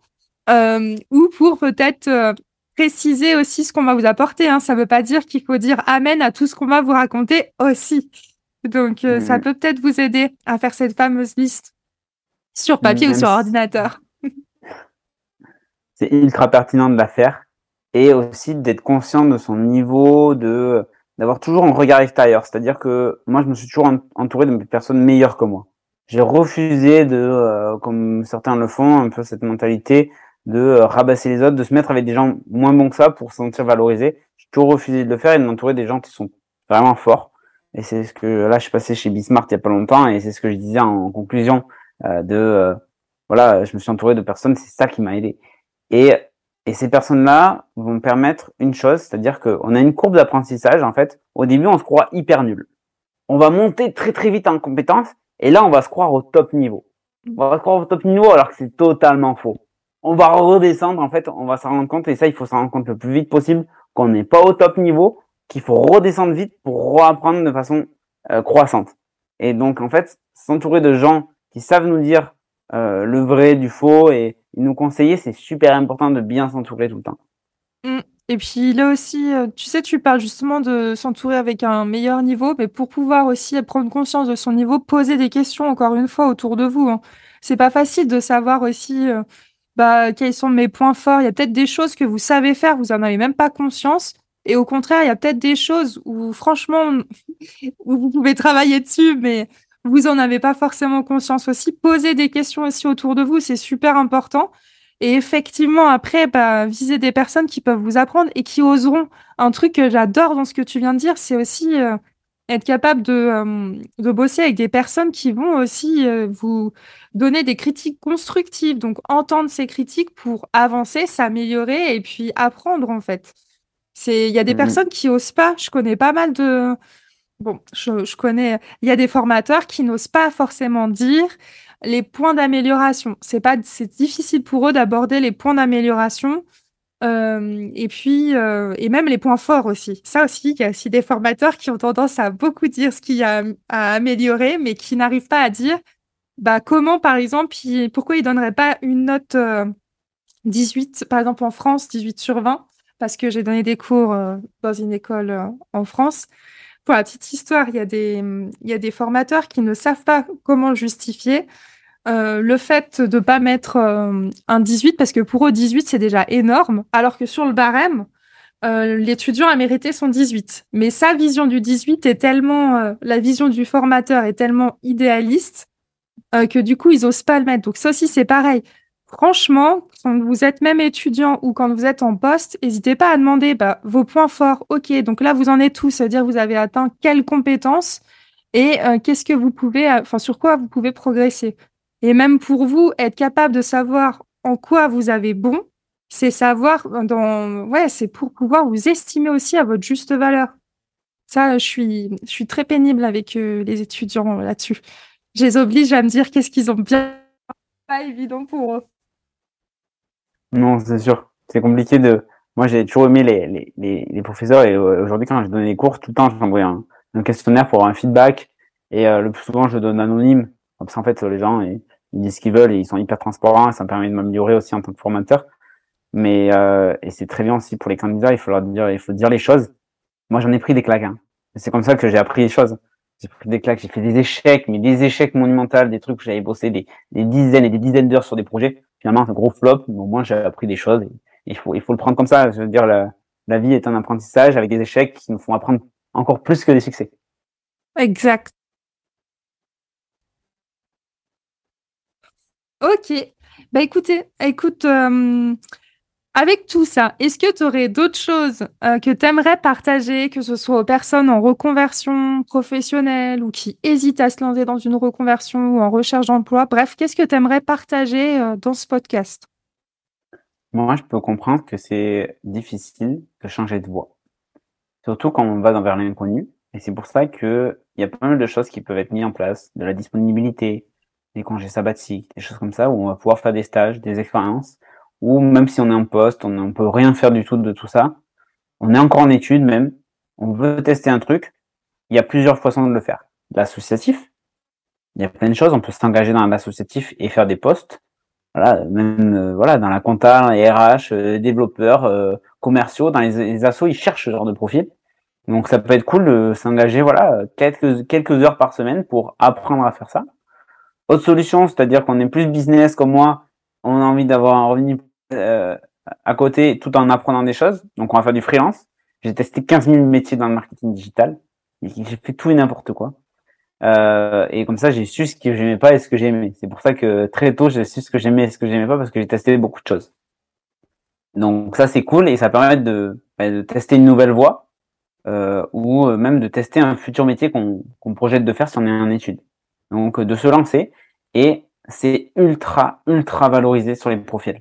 ou pour peut-être préciser aussi ce qu'on va vous apporter. Hein. Ça ne veut pas dire qu'il faut dire amen à tout ce qu'on va vous raconter aussi. Donc, euh, ça peut peut-être vous aider à faire cette fameuse liste sur papier ou sur ordinateur.
C'est ultra pertinent de la faire et aussi d'être conscient de son niveau, de d'avoir toujours un regard extérieur. C'est-à-dire que moi, je me suis toujours entouré de personnes meilleures que moi. J'ai refusé de, euh, comme certains le font, un peu cette mentalité de euh, rabasser les autres, de se mettre avec des gens moins bons que ça pour se sentir valorisé. J'ai toujours refusé de le faire et de m'entourer des gens qui sont vraiment forts. Et c'est ce que là, je suis passé chez Bismart il y a pas longtemps et c'est ce que je disais en conclusion euh, de euh, voilà, je me suis entouré de personnes, c'est ça qui m'a aidé. Et et ces personnes-là vont permettre une chose, c'est-à-dire qu'on a une courbe d'apprentissage en fait. Au début, on se croit hyper nul. On va monter très très vite en compétences et là, on va se croire au top niveau. On va se croire au top niveau alors que c'est totalement faux on va redescendre, en fait, on va s'en rendre compte, et ça, il faut s'en rendre compte le plus vite possible, qu'on n'est pas au top niveau, qu'il faut redescendre vite pour reapprendre de façon euh, croissante. Et donc, en fait, s'entourer de gens qui savent nous dire euh, le vrai du faux et nous conseiller, c'est super important de bien s'entourer tout le temps.
Mmh. Et puis là aussi, euh, tu sais, tu parles justement de s'entourer avec un meilleur niveau, mais pour pouvoir aussi prendre conscience de son niveau, poser des questions encore une fois autour de vous. Hein. C'est pas facile de savoir aussi bah, quels sont mes points forts? Il y a peut-être des choses que vous savez faire, vous en avez même pas conscience. Et au contraire, il y a peut-être des choses où, franchement, vous pouvez travailler dessus, mais vous en avez pas forcément conscience aussi. Poser des questions aussi autour de vous, c'est super important. Et effectivement, après, bah, viser des personnes qui peuvent vous apprendre et qui oseront. Un truc que j'adore dans ce que tu viens de dire, c'est aussi euh, être capable de, euh, de bosser avec des personnes qui vont aussi euh, vous donner des critiques constructives. Donc, entendre ces critiques pour avancer, s'améliorer et puis apprendre, en fait. C'est, il y a des
Mhm.
personnes qui osent pas. Je connais pas mal de, bon, je, je connais, il y a des formateurs qui n'osent pas forcément dire les points d'amélioration. C'est pas, c'est difficile pour eux d'aborder les points d'amélioration. Et puis, et même les points forts aussi. Ça aussi, il y a aussi des formateurs qui ont tendance à beaucoup dire ce qu'il y a à améliorer, mais qui n'arrivent pas à dire bah, comment, par exemple, pourquoi ils donneraient pas une note euh, 18, par exemple en France, 18 sur 20, parce que j'ai donné des cours dans une école en France. Pour la petite histoire, il y a des, il y a des formateurs qui ne savent pas comment justifier euh, le fait de pas mettre euh, un 18, parce que pour eux, 18, c'est déjà énorme, alors que sur le barème, euh, l'étudiant a mérité son 18. Mais sa vision du 18 est tellement, la vision du formateur est tellement idéaliste que du coup, ils osent pas le mettre. Donc ça aussi, c'est pareil. Franchement, quand vous êtes même étudiant ou quand vous êtes en poste, n'hésitez pas à demander bah, vos points forts. Ok, donc là, vous en êtes tous, c'est-à-dire vous avez atteint quelles compétences et qu'est-ce que vous pouvez, enfin sur quoi vous pouvez progresser? Et même pour vous, être capable de savoir en quoi vous avez bon, c'est savoir dans, ouais, c'est pour pouvoir vous estimer aussi à votre juste valeur. Ça, je suis, je suis très pénible avec euh, les étudiants là-dessus. Je les oblige à me dire qu'est-ce qu'ils ont bien. Pas évident pour eux.
Non, c'est sûr. C'est compliqué de. Moi, j'ai toujours aimé les, les, les, professeurs et euh, aujourd'hui, quand je donne des cours, tout le temps, j'envoie un, un questionnaire pour avoir un feedback et euh, le plus souvent, je donne anonyme. Comme ça, en fait, les gens, ils disent ce qu'ils veulent et ils sont hyper transparents ça me permet de m'améliorer aussi en tant que formateur. Mais euh, et c'est très bien aussi pour les candidats, il faut leur dire, il faut dire les choses. Moi, j'en ai pris des claques. Hein. C'est comme ça que j'ai appris les choses. J'ai pris des claques, j'ai fait des échecs, mais des échecs monumentaux, des trucs où j'avais bossé des, des dizaines et des dizaines d'heures sur des projets. Finalement, un gros flop, mais au moins j'ai appris des choses. Il faut, il faut le prendre comme ça. Je veux dire, la, la vie est un apprentissage avec des échecs qui nous font apprendre encore plus que des succès.
Exact. Ok. Bah écoutez, écoute, euh, avec tout ça, est-ce que tu aurais d'autres choses euh, que tu aimerais partager, que ce soit aux personnes en reconversion professionnelle ou qui hésitent à se lancer dans une reconversion ou en recherche d'emploi? Bref, qu'est-ce que tu aimerais partager euh, dans ce podcast?
Moi, je peux comprendre que c'est difficile de changer de voie. Surtout quand on va vers l'inconnu. Et c'est pour ça que il y a pas mal de choses qui peuvent être mises en place, de la disponibilité, des congés sabbatiques, des choses comme ça, où on va pouvoir faire des stages, des expériences, ou même si on est en poste, on ne peut rien faire du tout de tout ça. On est encore en études même, on veut tester un truc, il y a plusieurs façons de le faire. L'associatif, il y a plein de choses, on peut s'engager dans l'associatif et faire des postes. Voilà, même euh, voilà, dans la compta, les RH, euh, développeurs, euh, commerciaux, dans les, les assos, ils cherchent ce genre de profil. Donc ça peut être cool de s'engager voilà quelques quelques heures par semaine pour apprendre à faire ça. Autre solution, c'est-à-dire qu'on est plus business comme moi, on a envie d'avoir un revenu euh, à côté tout en apprenant des choses. Donc on va faire du freelance. J'ai testé 15 000 métiers dans le marketing digital. J'ai fait tout et n'importe quoi. Euh, et comme ça, j'ai su ce que j'aimais pas et ce que j'aimais. C'est pour ça que très tôt, j'ai su ce que j'aimais et ce que j'aimais pas parce que j'ai testé beaucoup de choses. Donc ça, c'est cool et ça permet de, bah, de tester une nouvelle voie euh, ou même de tester un futur métier qu'on projette de faire si on est en études. Donc de se lancer et c'est ultra ultra valorisé sur les profils.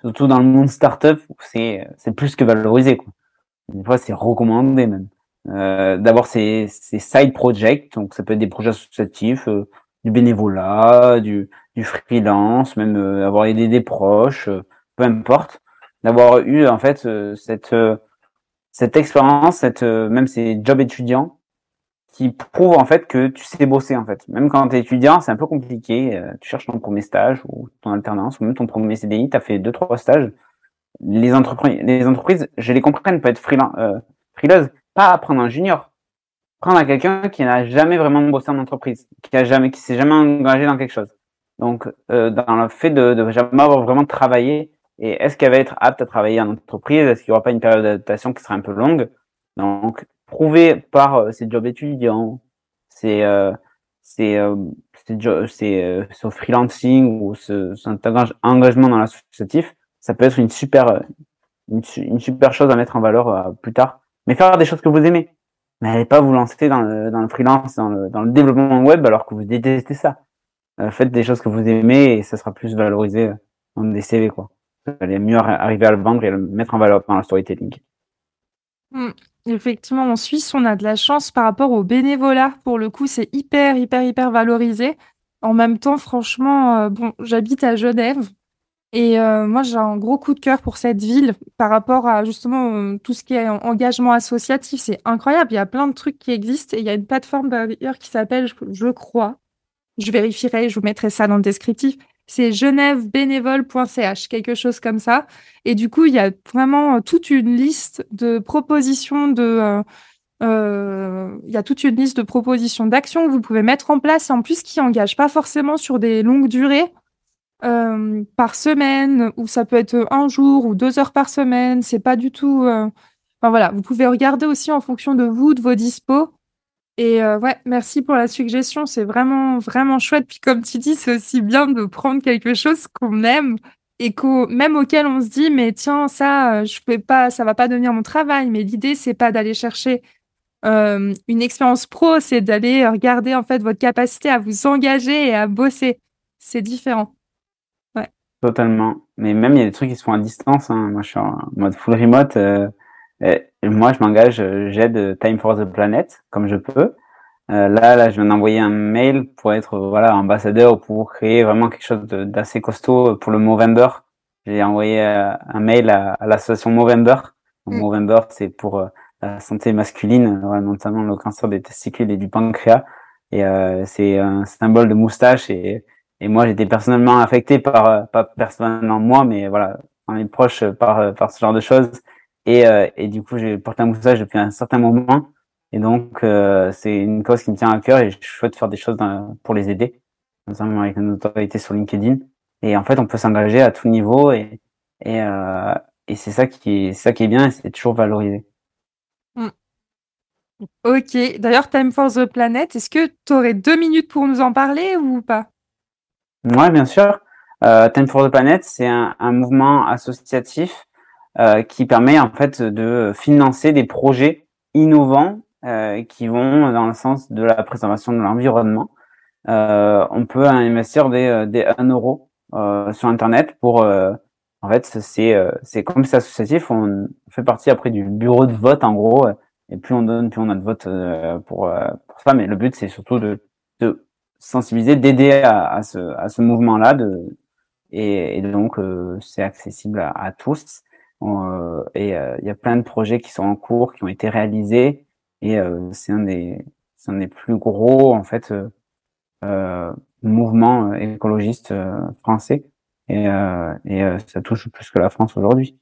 Surtout dans le monde startup, c'est c'est plus que valorisé quoi. Des fois c'est recommandé même. Euh, D'abord c'est side project, donc ça peut être des projets associatifs, euh, du bénévolat, du du freelance, même euh, avoir aidé des proches, euh, peu importe. D'avoir eu en fait euh, cette cette expérience, cette même ces jobs étudiants qui prouvent en fait que tu sais bosser en fait. Même quand tu es étudiant, c'est un peu compliqué. tu cherches ton premier stage ou ton alternance ou même ton premier CDI, tu as fait deux trois stages. Les entreprises, les entreprises, je les comprends, peuvent être freelance, euh, pas à prendre un junior, prendre à quelqu'un qui n'a jamais vraiment bossé en entreprise, qui a jamais, qui s'est jamais engagé dans quelque chose. Donc, euh, dans le fait de, de jamais avoir vraiment travaillé, et est-ce qu'elle va être apte à travailler en entreprise? Est-ce qu'il n'y aura pas une période d'adaptation qui sera un peu longue? Donc, prouvé par euh, ces jobs étudiants, euh, ces euh, ces, euh, ce freelancing ou ce, cet engagement dans l'associatif, ça peut être une super une, super chose à mettre en valeur euh, plus tard. Mais faire des choses que vous aimez. mais n'allez pas vous lancer dans le, dans le freelance, dans le, développement web alors que vous détestez ça. Euh, faites des choses que vous aimez et ça sera plus valorisé dans des CV quoi. Vous allez mieux arriver à le vendre et le mettre en valeur dans le storytelling.
Mmh. Effectivement, en Suisse, on a de la chance par rapport au bénévolat. Pour le coup, c'est hyper, hyper, hyper valorisé. En même temps, franchement, euh, bon, j'habite à Genève et euh, moi, j'ai un gros coup de cœur pour cette ville par rapport à justement euh, tout ce qui est engagement associatif. C'est incroyable. Il y a plein de trucs qui existent et il y a une plateforme d'ailleurs qui s'appelle, je crois, je vérifierai, je vous mettrai ça dans le descriptif. C'est genèvebénévole.ch, quelque chose comme ça. Et du coup, il y a vraiment toute une liste de propositions de euh, il y a toute une liste de propositions d'actions que vous pouvez mettre en place, en plus qui n'engagent pas forcément sur des longues durées, euh, par semaine, ou ça peut être un jour ou deux heures par semaine. C'est pas du tout. Euh, enfin voilà, vous pouvez regarder aussi en fonction de vous, de vos dispos. Et ouais, merci pour la suggestion. C'est vraiment vraiment chouette. Puis comme tu dis, c'est aussi bien de prendre quelque chose qu'on aime et qu'au même auquel on se dit mais tiens ça je fais pas ça va pas devenir mon travail mais l'idée c'est pas d'aller chercher euh, une expérience pro, c'est d'aller regarder en fait votre capacité à vous engager et à bosser. C'est différent. Ouais.
Totalement. Mais même il y a des trucs qui se font à distance. Hein. Moi, je suis en mode full remote. Euh, moi, je m'engage, j'aide Time for the Planet comme je peux. Euh, là, là, je viens d'envoyer un mail pour être voilà ambassadeur pour créer vraiment quelque chose d'assez costaud pour le Movember. J'ai envoyé un mail à, l'association Movember. Mm. Movember, c'est pour la santé masculine, notamment le cancer des testicules et du pancréas. Et euh, c'est un symbole de moustache. Et, et moi, j'étais personnellement affecté par, pas personnellement moi, mais voilà, on est proche par, par ce genre de choses. Et, euh, et du coup, j'ai porté un moustache depuis un certain moment. Et donc, euh, c'est une cause qui me tient à cœur et je souhaite faire des choses pour les aider, notamment avec une autorité sur LinkedIn. Et en fait, on peut s'engager à tout niveau et, et, euh, et c'est ça qui est, ça qui est bien et c'est toujours valorisé.
Mmh. OK. D'ailleurs, Time for the Planet, est-ce que tu aurais deux minutes pour nous en parler ou pas?
Ouais, bien sûr. Euh, Time for the Planet, c'est un, mouvement associatif euh, qui permet en fait de financer des projets innovants euh, qui vont dans le sens de la préservation de l'environnement. on peut investir des, des 1 euro sur Internet pour en fait, c'est euh, c'est comme c'est associatif, on fait partie après du bureau de vote en gros, et plus on donne, plus on a de vote euh, pour, euh, pour ça. Mais le but, c'est surtout de, de sensibiliser, d'aider à, à, ce, à ce mouvement-là, de et, donc c'est accessible à tous. Et il y a plein de projets qui sont en cours, qui ont été réalisés, et c'est un des c'est un des plus gros en fait mouvements écologistes français et, euh, et euh, ça touche plus que la France aujourd'hui.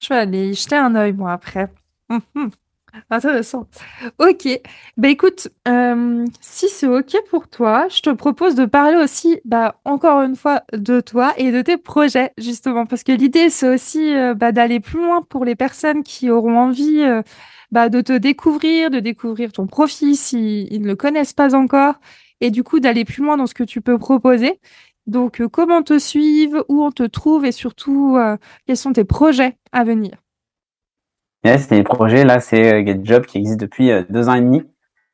Je vais aller jeter un œil, moi, après. Intéressant. Ok. Bah écoute, euh, si c'est ok pour toi, je te propose de parler aussi, bah, encore une fois, de toi et de tes projets, justement, parce que l'idée, c'est aussi bah, d'aller plus loin pour les personnes qui auront envie bah, de te découvrir, de découvrir ton profil s'ils ne le connaissent pas encore, et du coup d'aller plus loin dans ce que tu peux proposer. Donc, euh, comment te suivre, où on te trouve et surtout, euh, quels sont tes projets à venir?
Yes, les projets, là, c'est euh, GetJob qui existe depuis deux ans et demi.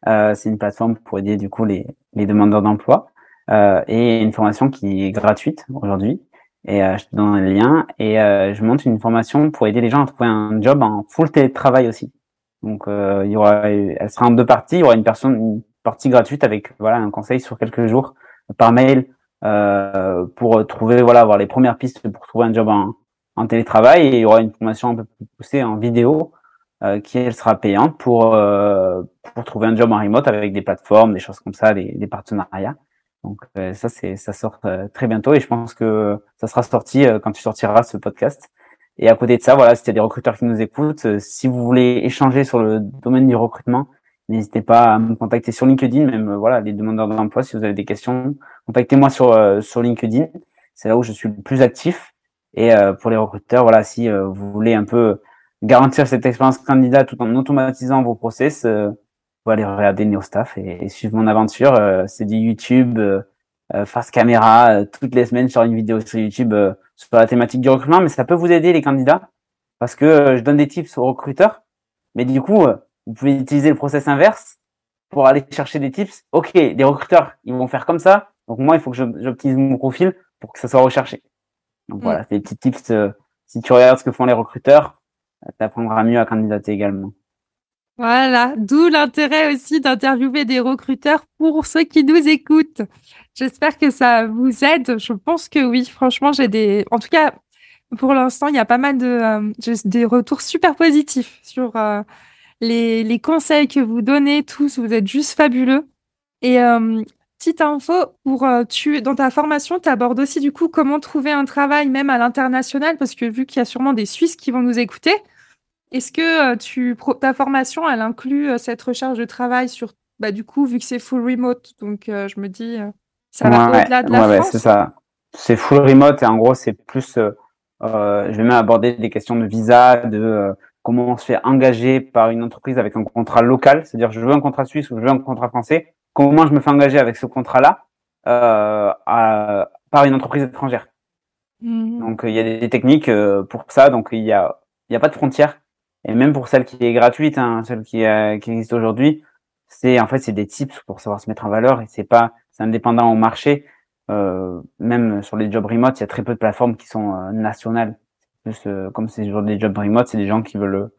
c'est une plateforme pour aider du coup les, demandeurs d'emploi et une formation qui est gratuite aujourd'hui. Et je te donne un lien et je monte une formation pour aider les gens à trouver un job en full télétravail aussi. Donc, il y aura, elle sera en deux parties. Il y aura une, personne, une partie gratuite avec voilà un conseil sur quelques jours par mail euh, pour trouver, voilà, avoir les premières pistes pour trouver un job en, en télétravail. Et il y aura une formation un peu plus poussée en vidéo euh, qui elle sera payante pour euh, pour trouver un job en remote avec des plateformes, des choses comme ça, des, partenariats. Donc euh, ça c'est ça sort très bientôt et je pense que ça sera sorti quand tu sortiras ce podcast. Et à côté de ça, voilà, s'il y a des recruteurs qui nous écoutent, si vous voulez échanger sur le domaine du recrutement, N'hésitez pas à me contacter sur LinkedIn, même voilà, les demandeurs d'emploi, si vous avez des questions, contactez-moi sur sur LinkedIn. C'est là où je suis le plus actif. Et euh, pour les recruteurs, voilà, si vous voulez un peu garantir cette expérience candidat tout en automatisant vos process, vous allez regarder NeoStaff et, et suivre mon aventure. c'est du YouTube, face caméra, toutes les semaines sur une vidéo sur YouTube sur la thématique du recrutement, mais ça peut vous aider les candidats parce que je donne des tips aux recruteurs. Mais du coup, vous pouvez utiliser le process inverse pour aller chercher des tips. Ok, des recruteurs, ils vont faire comme ça. Donc moi, il faut que j'optimise mon profil pour que ça soit recherché. Donc voilà, c'est des petits tips. Euh, si tu regardes ce que font les recruteurs, tu apprendras mieux à candidater également.
Voilà, d'où l'intérêt aussi d'interviewer des recruteurs pour ceux qui nous écoutent. J'espère que ça vous aide. Je pense que oui. Franchement, j'ai des, en tout cas, pour l'instant, il y a pas mal de, euh, des retours super positifs sur euh, les, les, conseils que vous donnez tous. Vous êtes juste fabuleux. Et euh, petite info, pour tu, dans ta formation, tu abordes aussi du coup comment trouver un travail même à l'international, parce que vu qu'il y a sûrement des Suisses qui vont nous écouter, est-ce que euh, tu, ta formation, elle inclut euh, cette recherche de travail sur, bah, du coup, vu que c'est full remote, donc euh, je me dis, ça va au-delà de la
ouais, c'est ça. C'est full remote et en gros, c'est plus, euh, je vais même aborder des questions de visa, de comment on se fait engager par une entreprise avec un contrat local, c'est-à-dire je veux un contrat suisse ou je veux un contrat français, comment je me fais engager avec ce contrat-là par une entreprise étrangère. Mmh. Donc il y a des techniques pour ça, donc il y a n'y a pas de frontières et même pour celle qui est gratuite, hein, celle qui, euh, qui existe aujourd'hui, c'est en fait c'est des tips pour savoir se mettre en valeur et c'est pas c'est indépendant au marché. Euh, même sur les jobs remote, il y a très peu de plateformes qui sont euh, nationales. Plus, euh, comme c'est sur des jobs remote, c'est des gens qui veulent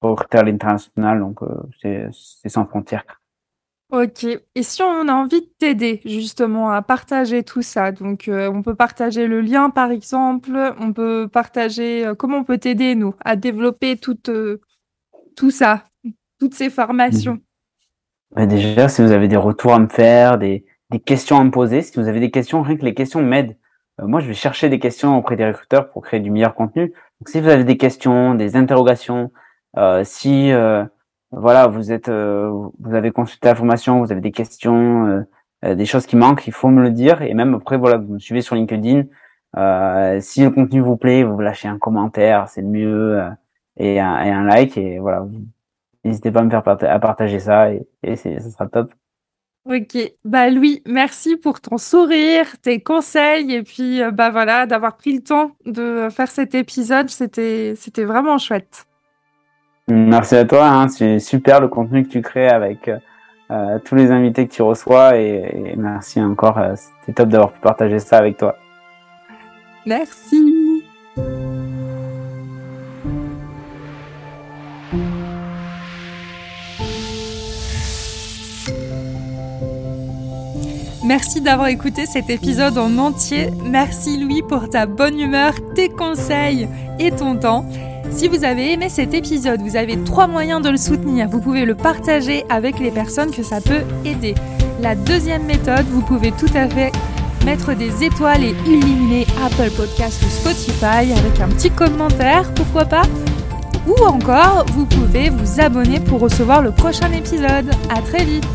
recruter à l'international, donc c'est sans frontières.
Ok. Et si on a envie de t'aider justement à partager tout ça, donc euh, on peut partager le lien par exemple, on peut partager euh, comment on peut t'aider nous à développer tout, euh, tout ça, toutes ces formations?
Bah, déjà, si vous avez des retours à me faire, des, des questions à me poser, si vous avez des questions, rien que les questions m'aident. moi, je vais chercher des questions auprès des recruteurs pour créer du meilleur contenu. Donc, si vous avez des questions, des interrogations, si voilà, vous êtes, euh, vous avez consulté la formation, vous avez des questions, euh, euh, des choses qui manquent, il faut me le dire. Et même après, voilà, vous me suivez sur LinkedIn. si le contenu vous plaît, vous lâchez un commentaire, c'est mieux, et, un, et un like. Et voilà, n'hésitez pas à me faire à partager ça, et, et ça sera top.
Ok, bah Louis, merci pour ton sourire, tes conseils et puis bah voilà d'avoir pris le temps de faire cet épisode, c'était c'était vraiment chouette.
Merci à toi, hein. c'est super le contenu que tu crées avec euh, euh, tous les invités que tu reçois et, merci encore, euh, c'était top d'avoir pu partager ça avec toi.
Merci. Merci d'avoir écouté cet épisode en entier. Merci Louis pour ta bonne humeur, tes conseils et ton temps. Si vous avez aimé cet épisode, vous avez trois moyens de le soutenir. Vous pouvez le partager avec les personnes que ça peut aider. La deuxième méthode, vous pouvez tout à fait mettre des étoiles et illuminer Apple Podcast ou Spotify avec un petit commentaire, pourquoi pas Ou encore, vous pouvez vous abonner pour recevoir le prochain épisode. À très vite